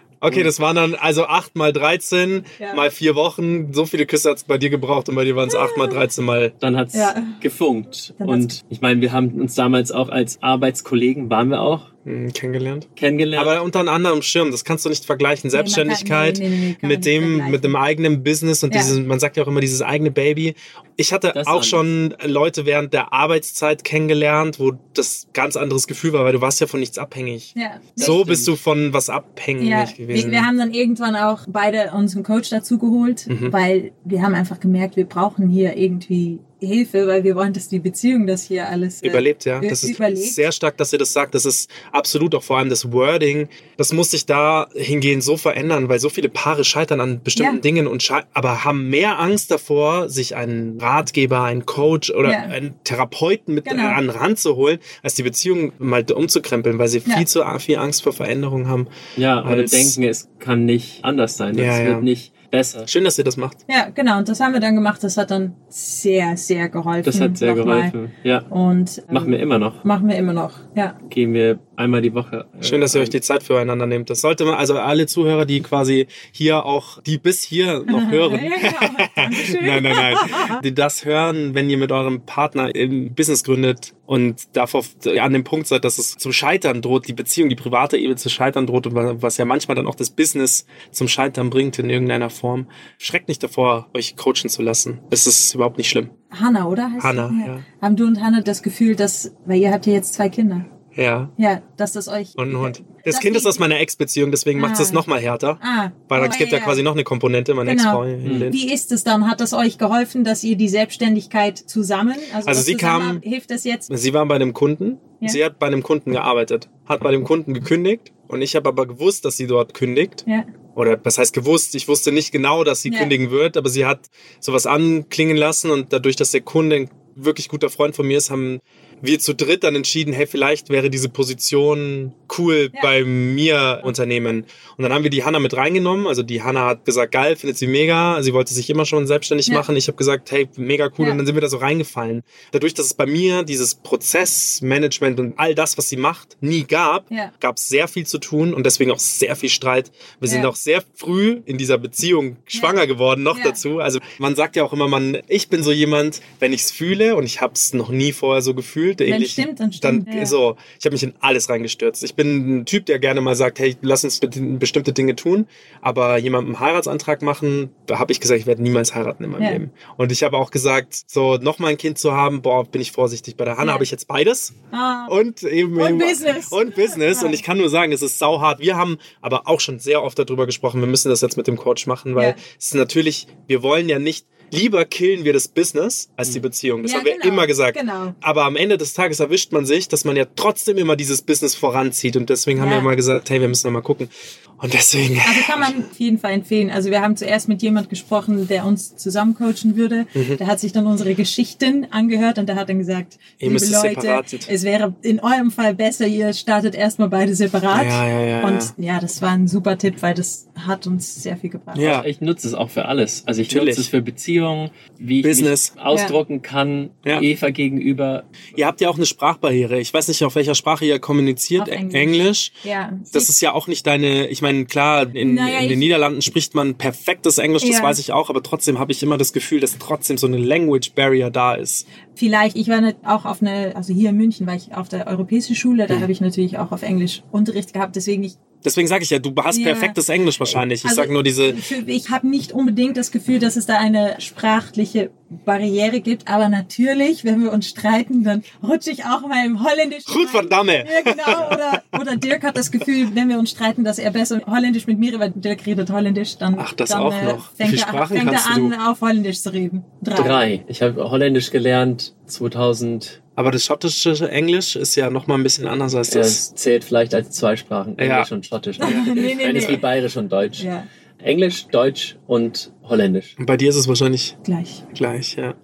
Okay, das waren dann also 8 mal 13 Ja. mal 4 Wochen. So viele Küsse hat's bei dir gebraucht und bei dir waren es 8 mal 13 mal. Dann hat's Ja. gefunkt. Dann Und ich meine, wir haben uns damals auch als Arbeitskollegen, waren wir auch, kennengelernt. kennengelernt. Aber unter anderem Schirm, das kannst du nicht vergleichen. man kann- Selbstständigkeit nee, nee, mit dem, mit dem eigenen Business und Ja. dieses, man sagt ja auch immer dieses eigene Baby. Ich hatte Das auch anders. schon Leute während der Arbeitszeit kennengelernt, wo das ganz anderes Gefühl war, weil du warst ja von nichts abhängig. Ja. so stimmt. bist du von was abhängig Ja, gewesen. wir, wir haben dann irgendwann auch beide unseren Coach dazu geholt, Mhm. weil wir haben einfach gemerkt, wir brauchen hier irgendwie Hilfe, weil wir wollen, dass die Beziehung das hier alles äh, Überlebt, ja. ü- Das ist überlebt. sehr stark, dass ihr das sagt. Das ist absolut auch vor allem das Wording. Das muss sich da hingehend so verändern, weil so viele Paare scheitern an bestimmten Ja. Dingen und aber haben mehr Angst davor, sich einen Ratgeber, einen Coach oder Ja. einen Therapeuten mit Genau. an den Rand zu holen, als die Beziehung mal umzukrempeln, weil sie Ja. viel zu viel Angst vor Veränderung haben. ja, weil denken, es kann nicht anders sein. Es Ja, ja. wird nicht besser. Schön, dass ihr das macht. Ja, genau. Und das haben wir dann gemacht. Das hat dann sehr, sehr geholfen. Das hat sehr nochmal. geholfen. Ja, Und ähm, machen wir immer noch. machen wir immer noch. Ja. Gehen wir einmal die Woche. äh, Schön, dass ihr ein. euch die Zeit füreinander nehmt. Das sollte man, also alle Zuhörer, die quasi hier auch, die bis hier noch hören. Ja, nein, nein, nein. Die das hören, wenn ihr mit eurem Partner ein Business gründet und davor an dem Punkt seid, dass es zum Scheitern droht, die Beziehung, die private Ebene zu scheitern droht und was ja manchmal dann auch das Business zum Scheitern bringt in irgendeiner Form. Schreckt nicht davor, euch coachen zu lassen. Es ist überhaupt nicht schlimm. Hanna, oder? Heißt Hanna, ja. Haben du und Hanna das Gefühl, dass, weil ihr habt ja jetzt zwei Kinder. Ja. Ja, dass das euch. Und ein Hund. Das Kind ist aus meiner Ex-Beziehung, deswegen macht es Ah. es noch mal härter. Ah. Weil Oh, es gibt ja, ja. quasi noch eine Komponente, meine Genau. Ex-Frau. Helene. Wie ist es dann? Hat das euch geholfen, dass ihr die Selbstständigkeit zusammen, also, Also das sie zusammen, kam- hilft das jetzt? Sie war bei einem Kunden. Ja. Sie hat bei einem Kunden gearbeitet, hat bei dem Kunden gekündigt und ich habe aber gewusst, dass sie dort kündigt. Ja. Oder was heißt gewusst? Ich wusste nicht genau, dass sie Ja. kündigen wird, aber sie hat sowas anklingen lassen und dadurch, dass der Kunde ein wirklich guter Freund von mir ist, haben wir zu dritt dann entschieden, hey, vielleicht wäre diese Position cool Ja. bei mir Unternehmen. Und dann haben wir die Hanna mit reingenommen. Also die Hanna hat gesagt, geil, findet sie mega. Sie wollte sich immer schon selbstständig Ja. machen. Ich habe gesagt, hey, mega cool. Ja. Und dann sind wir da so reingefallen. Dadurch, dass es bei mir dieses Prozessmanagement und all das, was sie macht, nie gab, gab es sehr viel zu tun und deswegen auch sehr viel Streit. Wir sind auch sehr früh in dieser Beziehung schwanger geworden, noch dazu. Also man sagt ja auch immer, man, ich bin so jemand, wenn ich es fühle und ich habe es noch nie vorher so gefühlt. Wenn ähnlich, stimmt, dann stimmt, ja. so, ich habe mich in alles reingestürzt. Ich bin ein Typ, der gerne mal sagt, hey, lass uns be- bestimmte Dinge tun, aber jemandem einen Heiratsantrag machen, da habe ich gesagt, ich werde niemals heiraten in meinem Ja. Leben. Und ich habe auch gesagt, so noch mal ein Kind zu haben, boah, bin ich vorsichtig. Bei der Hanna Ja. habe ich jetzt beides Ah. und eben Und eben- Business. und Business und ich kann nur sagen, es ist sauhart. Wir haben aber auch schon sehr oft darüber gesprochen, wir müssen das jetzt mit dem Coach machen, weil es ist natürlich, wir wollen ja nicht Lieber killen wir das Business als die Beziehung. Das Ja, haben wir genau, immer gesagt. genau. Aber am Ende des Tages erwischt man sich, dass man ja trotzdem immer dieses Business voranzieht. Und deswegen haben Ja. wir immer gesagt, hey, wir müssen noch mal gucken. Und deswegen. Also kann man auf jeden Fall empfehlen. Also wir haben zuerst mit jemand gesprochen, der uns zusammen coachen würde. Mhm. Der hat sich dann unsere Geschichten angehört und der hat dann gesagt, Ihr liebe müsst es Leute, separat- es wäre in eurem Fall besser, ihr startet erstmal beide separat. Ja, ja, ja, Und ja. ja, das war ein super Tipp, weil das hat uns sehr viel gebracht. Ja. Ich nutze es auch für alles. Also ich Natürlich. nutze es für Beziehungen, wie ich Business. mich ausdrucken kann, Ja. Eva gegenüber. Ihr habt ja auch eine Sprachbarriere. Ich weiß nicht, auf welcher Sprache ihr kommuniziert. Auf Eng- Englisch. Englisch. Ja. Das ist ja auch nicht deine, ich meine, klar, in, Naja, in den Niederlanden spricht man perfektes Englisch, das Ja. weiß ich auch, aber trotzdem habe ich immer das Gefühl, dass trotzdem so eine Language Barrier da ist. Vielleicht, ich war nicht auch auf eine, also hier in München war ich auf der europäischen Schule, Mhm. da habe ich natürlich auch auf Englisch Unterricht gehabt, deswegen ich Deswegen sage ich ja, du hast Ja. perfektes Englisch wahrscheinlich. Ich Also, sag nur diese, Ich habe nicht unbedingt das Gefühl, dass es da eine sprachliche Barriere gibt, aber natürlich, wenn wir uns streiten, dann rutsche ich auch mal im Holländisch. Gut, verdammt. Ja, genau. Oder, oder Dirk hat das Gefühl, wenn wir uns streiten, dass er besser Holländisch mit mir, weil Dirk redet Holländisch, dann, Ach, das dann auch äh, noch. Wie fängt, er, Sprachen fängt er kannst an, du? auf Holländisch zu reden. Drei. Ich habe Holländisch gelernt 2000. aber das schottische Englisch ist ja noch mal ein bisschen anders als das. Das zählt vielleicht als zwei Sprachen, Ja. Englisch und Schottisch. nee, nee, Wenn es nee. wie Bayerisch und Deutsch. Ja. Englisch, Deutsch und Holländisch. Und bei dir ist es wahrscheinlich Gleich. gleich, ja.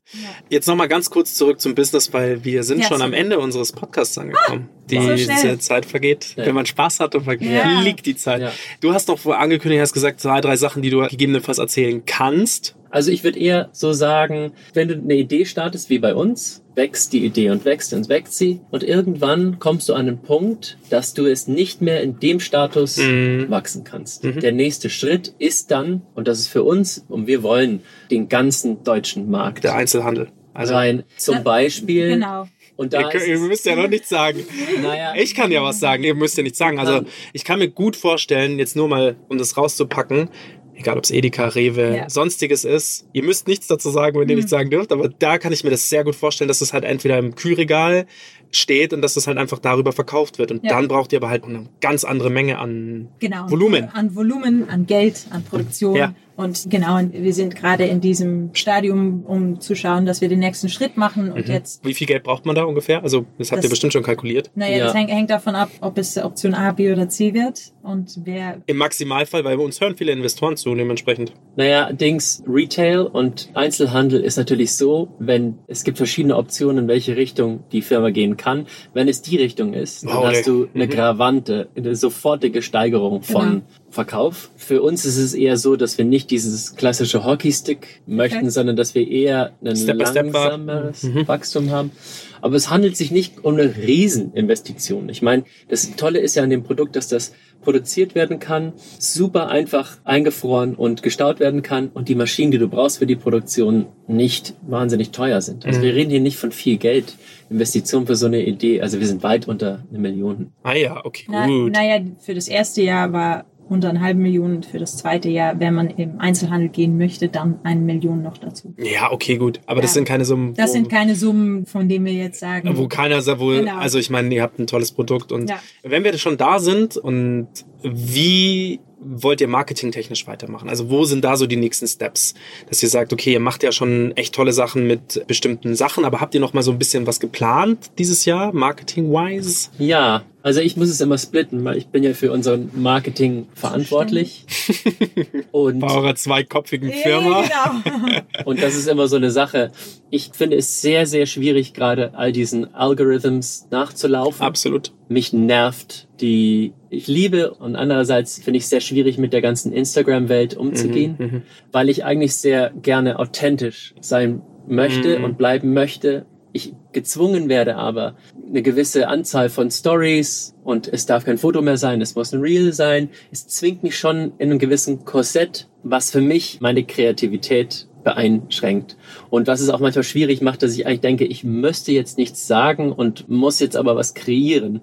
Jetzt nochmal ganz kurz zurück zum Business, weil wir sind Ja, schon am sorry. Ende unseres Podcasts angekommen. Die so Zeit vergeht. Ja. Wenn man Spaß hat, dann verfliegt Ja. die Zeit. Ja. Du hast noch angekündigt, hast gesagt, zwei, drei Sachen, die du gegebenenfalls erzählen kannst. Also ich würde eher so sagen, wenn du eine Idee startest wie bei uns, wächst die Idee und wächst und wächst sie und irgendwann kommst du an einen Punkt, dass du es nicht mehr in dem Status Mhm. wachsen kannst. Der nächste Schritt ist dann, und das ist für uns, und wir wollen den ganzen deutschen Markt Der Einzelhandel. Also, rein. Zum Beispiel. Genau. Und da ihr, ihr müsst ja noch nichts sagen. naja, Ich kann ja was sagen, ihr müsst ja nichts sagen. Also ich kann mir gut vorstellen, jetzt nur mal, um das rauszupacken, egal ob es Edeka, Rewe, Ja. sonstiges ist, ihr müsst nichts dazu sagen, wenn ihr nichts sagen dürft, aber da kann ich mir das sehr gut vorstellen, dass es halt entweder im Kühlregal steht und dass das halt einfach darüber verkauft wird. Und Ja. dann braucht ihr aber halt eine ganz andere Menge an Genau. Volumen. An Volumen, an Geld, an Produktion. Ja. Und genau, und wir sind gerade in diesem Stadium, um zu schauen, dass wir den nächsten Schritt machen. Und jetzt, Wie viel Geld braucht man da ungefähr? Also das habt Das- ihr bestimmt schon kalkuliert. naja, Ja. das hängt, hängt davon ab, ob es Option A, B oder C wird. Und wer Im Maximalfall, weil bei uns hören viele Investoren zu, dementsprechend. Naja, Dings, Retail und Einzelhandel ist natürlich so, wenn es gibt verschiedene Optionen, in welche Richtung die Firma gehen kann. Wenn es die Richtung ist, dann Wow, hast du eine Mhm. gravante, eine sofortige Steigerung von Genau. Verkauf. Für uns ist es eher so, dass wir nicht dieses klassische Hockeystick möchten, Okay. sondern dass wir eher ein Step by Step langsameres Wachstum haben. Aber es handelt sich nicht um eine Rieseninvestition. Ich meine, das Tolle ist ja an dem Produkt, dass das produziert werden kann, super einfach eingefroren und gestaut werden kann und die Maschinen, die du brauchst für die Produktion, nicht wahnsinnig teuer sind. Also wir reden hier nicht von viel Geld. Investition für so eine Idee, also wir sind weit unter eine Million. Ah ja, okay, Na, gut. naja, für das erste Jahr war unter eine halbe Million. Für das zweite Jahr, wenn man im Einzelhandel gehen möchte, dann eine Million noch dazu. Ja, okay, gut. Aber das Ja. sind keine Summen. Das sind keine Summen, von denen wir jetzt sagen. wo keiner sagt, wo, Genau. also ich meine, ihr habt ein tolles Produkt und Ja. wenn wir schon da sind und wie wollt ihr marketingtechnisch weitermachen? Also wo sind da so die nächsten Steps? Dass ihr sagt, okay, ihr macht ja schon echt tolle Sachen mit bestimmten Sachen, aber habt ihr noch mal so ein bisschen was geplant dieses Jahr, marketing-wise? Ja, also ich muss es immer splitten, weil ich bin ja für unseren Marketing verantwortlich. Und Bei eurer zweikopfigen Ja, Firma? genau. Und das ist immer so eine Sache. Ich finde es sehr, sehr schwierig, gerade all diesen Algorithms nachzulaufen. Absolut. Mich nervt die, ich liebe und andererseits finde ich es sehr schwierig, mit der ganzen Instagram-Welt umzugehen, weil ich eigentlich sehr gerne authentisch sein möchte und bleiben möchte. Ich gezwungen werde aber, eine gewisse Anzahl von Stories und es darf kein Foto mehr sein, es muss ein Reel sein. Es zwingt mich schon in einem gewissen Korsett, was für mich meine Kreativität beeinschränkt. Und was es auch manchmal schwierig macht, dass ich eigentlich denke, ich müsste jetzt nichts sagen und muss jetzt aber was kreieren.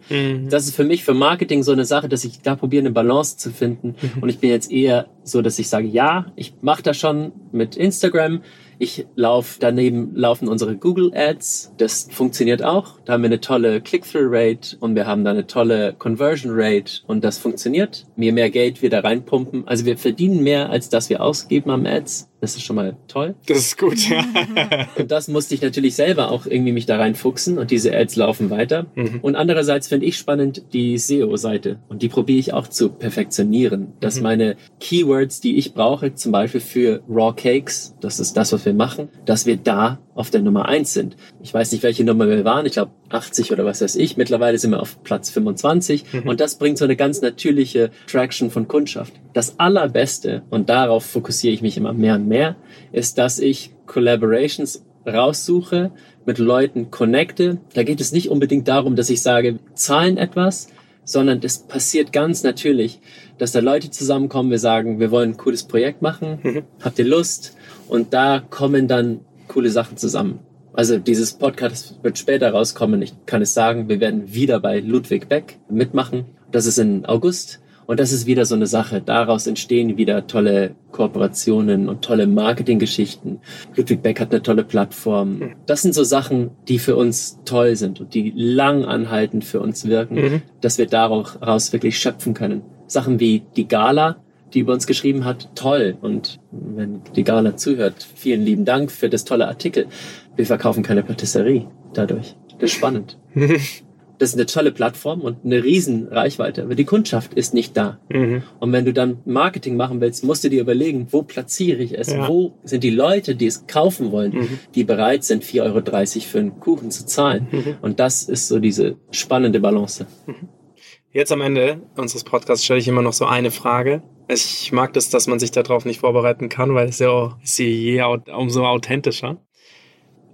Das ist für mich für Marketing so eine Sache, dass ich da probiere, eine Balance zu finden. Und ich bin jetzt eher so, dass ich sage, ja, ich mache das schon mit Instagram. Ich laufe, daneben laufen unsere Google Ads. Das funktioniert auch. Da haben wir eine tolle Click-Through-Rate und wir haben da eine tolle Conversion-Rate und das funktioniert. Je mehr Geld wir da reinpumpen. Also wir verdienen mehr, als das wir ausgeben am Ads. Das ist schon mal toll. Das ist gut, ja. Und das musste ich natürlich selber auch irgendwie mich da reinfuchsen und diese Ads laufen weiter. Und andererseits finde ich spannend die SEO-Seite und die probiere ich auch zu perfektionieren, dass meine Keywords, die ich brauche, zum Beispiel für Raw Cakes, das ist das, was wir machen, dass wir da auf der Nummer eins sind. Ich weiß nicht, welche Nummer wir waren, ich glaube 80 oder was weiß ich. Mittlerweile sind wir auf Platz 25 und das bringt so eine ganz natürliche Traction von Kundschaft. Das allerbeste, und darauf fokussiere ich mich immer mehr und mehr, ist, dass ich Collaborations raussuche, mit Leuten connecte. Da geht es nicht unbedingt darum, dass ich sage, zahlen etwas, sondern das passiert ganz natürlich, dass da Leute zusammenkommen, wir sagen, wir wollen ein cooles Projekt machen, habt ihr Lust? Und da kommen dann coole Sachen zusammen. Also dieses Podcast wird später rauskommen. Ich kann es sagen, wir werden wieder bei Ludwig Beck mitmachen. Das ist in August. Und das ist wieder so eine Sache. Daraus entstehen wieder tolle Kooperationen und tolle Marketinggeschichten. Ludwig Beck hat eine tolle Plattform. Das sind so Sachen, die für uns toll sind und die lang anhaltend für uns wirken, dass wir daraus wirklich schöpfen können. Sachen wie die Gala, die über uns geschrieben hat, toll. Und wenn die Gala zuhört, vielen lieben Dank für das tolle Artikel. Wir verkaufen keine Patisserie dadurch. Das ist spannend. das ist eine tolle Plattform und eine riesen Reichweite, aber die Kundschaft ist nicht da. Mhm. Und wenn du dann Marketing machen willst, musst du dir überlegen, wo platziere ich es? Ja. Wo sind die Leute, die es kaufen wollen, die bereit sind, 4,30 Euro für einen Kuchen zu zahlen? Und das ist so diese spannende Balance. Jetzt am Ende unseres Podcasts stelle ich immer noch so eine Frage. Ich mag das, dass man sich darauf nicht vorbereiten kann, weil es ja auch, ist je umso authentischer.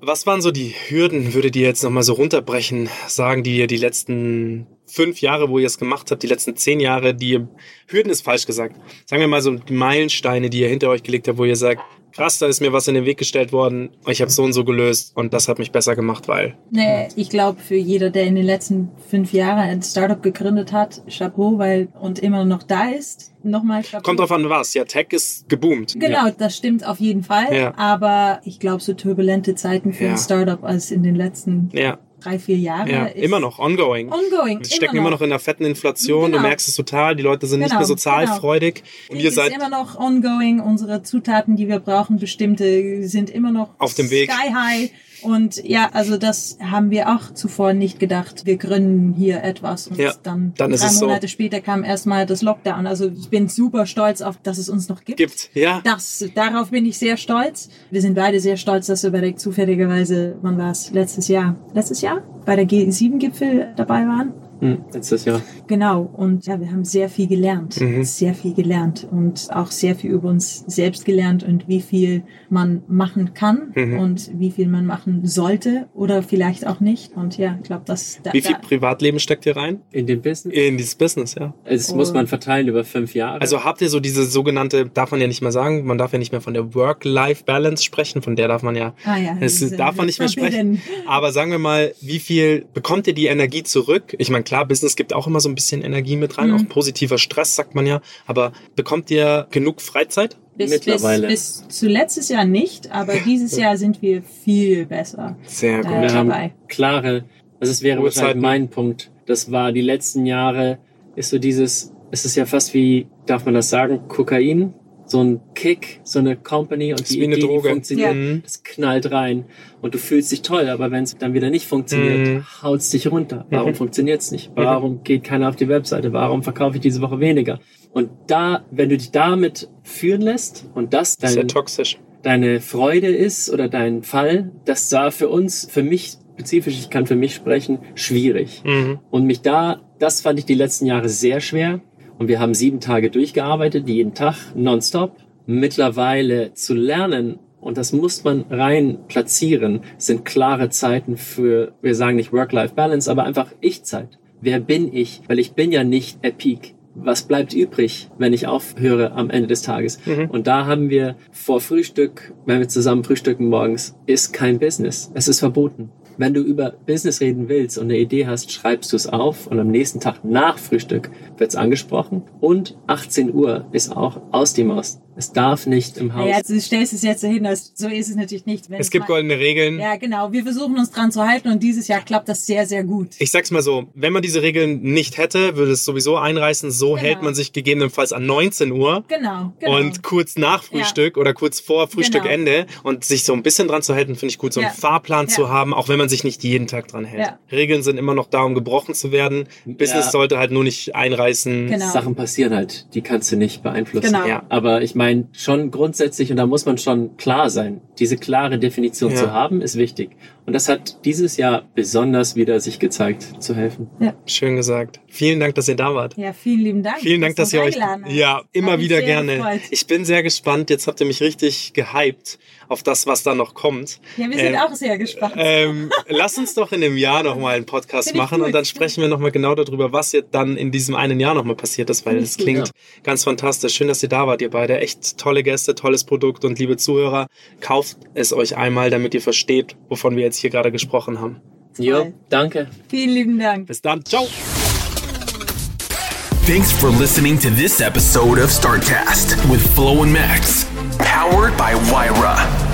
Was waren so die Hürden, würdet ihr jetzt nochmal so runterbrechen, sagen, die ihr die letzten fünf Jahre, wo ihr es gemacht habt, die letzten zehn Jahre, die Hürden ist falsch gesagt. Sagen wir mal so die Meilensteine, die ihr hinter euch gelegt habt, wo ihr sagt, krass, da ist mir was in den Weg gestellt worden, ich habe so und so gelöst und das hat mich besser gemacht, weil. Nee, ich glaube, für jeder, der in den letzten fünf Jahren ein Startup gegründet hat, Chapeau, weil und immer noch da ist, nochmal Chapeau. Kommt drauf an was. Ja, Tech ist geboomt. Genau, das stimmt auf jeden Fall. Ja. Aber ich glaube, so turbulente Zeiten für Ja. ein Startup als in den letzten Ja, drei, vier Jahren. ja, ist immer noch, ongoing. Ongoing. Wir stecken immer noch in einer fetten Inflation. Du Genau. merkst es total. Die Leute sind nicht Genau, mehr sozialfreudig. Und Krieg ihr seid immer noch ongoing. Unsere Zutaten, die wir brauchen, bestimmte, sind immer noch Auf dem Weg. Sky high. Und ja, also das haben wir auch zuvor nicht gedacht. Wir gründen hier etwas und Ja, dann, dann ist drei es so. Monate später kam erstmal das Lockdown. Also ich bin super stolz auf, dass es uns noch gibt. gibt. Ja, Das, darauf bin ich sehr stolz. Wir sind beide sehr stolz, dass wir bei der zufälligerweise, wann war es? Letztes Jahr. Letztes Jahr? Bei der G7-Gipfel dabei waren. Hm, letztes Jahr. Genau, und ja, wir haben sehr viel gelernt, Mhm. sehr viel gelernt und auch sehr viel über uns selbst gelernt und wie viel man machen kann Mhm. und wie viel man machen sollte oder vielleicht auch nicht. Und ja, ich glaube, das da, wie viel da, Privatleben steckt ihr rein? In dem Business. In dieses Business, ja. Es muss man verteilen über fünf Jahre. Also habt ihr so diese sogenannte, darf man ja nicht mehr sagen, man darf ja nicht mehr von der Work-Life-Balance sprechen, von der darf man ja, Ah ja, es diese darf man nicht mehr sprechen. Aber sagen wir mal, wie viel bekommt ihr die Energie zurück? Ich meine, klar, Business gibt auch immer so ein bisschen Energie mit Mhm. rein, auch positiver Stress, sagt man ja. Aber bekommt ihr genug Freizeit? bis, mittlerweile. Bis, bis zu letztes Jahr nicht, aber dieses Jahr sind wir viel besser. Sehr gut. Äh, wir haben dabei. klare, also es wäre wahrscheinlich Uhrzeiten. mein Punkt. Das war die letzten Jahre, ist so dieses, es ist ja fast wie, darf man das sagen, Kokain, so ein Kick, so eine Company und die Idee, die funktioniert, Mhm. das knallt rein und du fühlst dich toll, aber wenn es dann wieder nicht funktioniert, Mhm. haut's dich runter. Warum Mhm. funktioniert's nicht? Warum geht keiner auf die Webseite? Warum verkaufe ich diese Woche weniger? Und da, wenn du dich damit führen lässt und das dein, Sehr toxisch. deine Freude ist oder dein Fall, das war für uns, für mich spezifisch, ich kann für mich sprechen, schwierig. Mhm. Und mich da, das fand ich die letzten Jahre sehr schwer. Und wir haben sieben Tage durchgearbeitet, jeden Tag, nonstop. Mittlerweile zu lernen, und das muss man rein platzieren, sind klare Zeiten für, wir sagen nicht Work-Life-Balance, aber einfach Ich-Zeit. Wer bin ich? Weil ich bin ja nicht a Peak. Was bleibt übrig, wenn ich aufhöre am Ende des Tages? Und da haben wir vor Frühstück, wenn wir zusammen frühstücken morgens, ist kein Business. Es ist verboten. Wenn du über Business reden willst und eine Idee hast, schreibst du es auf und am nächsten Tag nach Frühstück wird es angesprochen. Und 18 Uhr ist auch aus die Maus. Es darf nicht im Haus. Ja, du stellst es jetzt so hin, dass, so ist es natürlich nicht. Wenn Es gibt mal- goldene Regeln. Ja, genau. Wir versuchen uns dran zu halten und dieses Jahr klappt das sehr, sehr gut. Ich sag's mal so, wenn man diese Regeln nicht hätte, würde es sowieso einreißen. So Genau. hält man sich gegebenenfalls an 19 Uhr. Genau, genau. Und kurz nach Frühstück oder kurz vor Frühstückende und sich so ein bisschen dran zu halten, finde ich gut, so einen Ja. Fahrplan Ja. zu haben, auch wenn man sich nicht jeden Tag dran hält. Ja. Regeln sind immer noch da, um gebrochen zu werden. Business Ja. sollte halt nur nicht einreißen. Genau. Sachen passieren halt, die kannst du nicht beeinflussen. Genau. Ja. Aber ich meine, schon grundsätzlich, und da muss man schon klar sein, diese klare Definition Ja. zu haben, ist wichtig. Und das hat dieses Jahr besonders wieder sich gezeigt, zu helfen. Schön gesagt. Vielen Dank, dass ihr da wart. Ja, vielen lieben Dank. Vielen Dank, dass du ihr euch. Ja, immer Hat wieder gerne. gefreut. Ich bin sehr gespannt. Jetzt habt ihr mich richtig gehypt auf das, was da noch kommt. Ja, wir sind Ähm, auch sehr gespannt. Ähm, lass uns doch in einem Jahr nochmal einen Podcast machen gut. und dann sprechen wir nochmal genau darüber, was jetzt dann in diesem einen Jahr nochmal passiert ist, weil gut, klingt ganz fantastisch. Schön, dass ihr da wart, ihr beide. Echt tolle Gäste, tolles Produkt und liebe Zuhörer, kauft es euch einmal, damit ihr versteht, wovon wir jetzt hier gerade gesprochen haben. Jo, danke. Vielen lieben Dank. Bis dann. Ciao. Thanks for listening to this episode of StartCast with Flo and Max, powered by Wyra.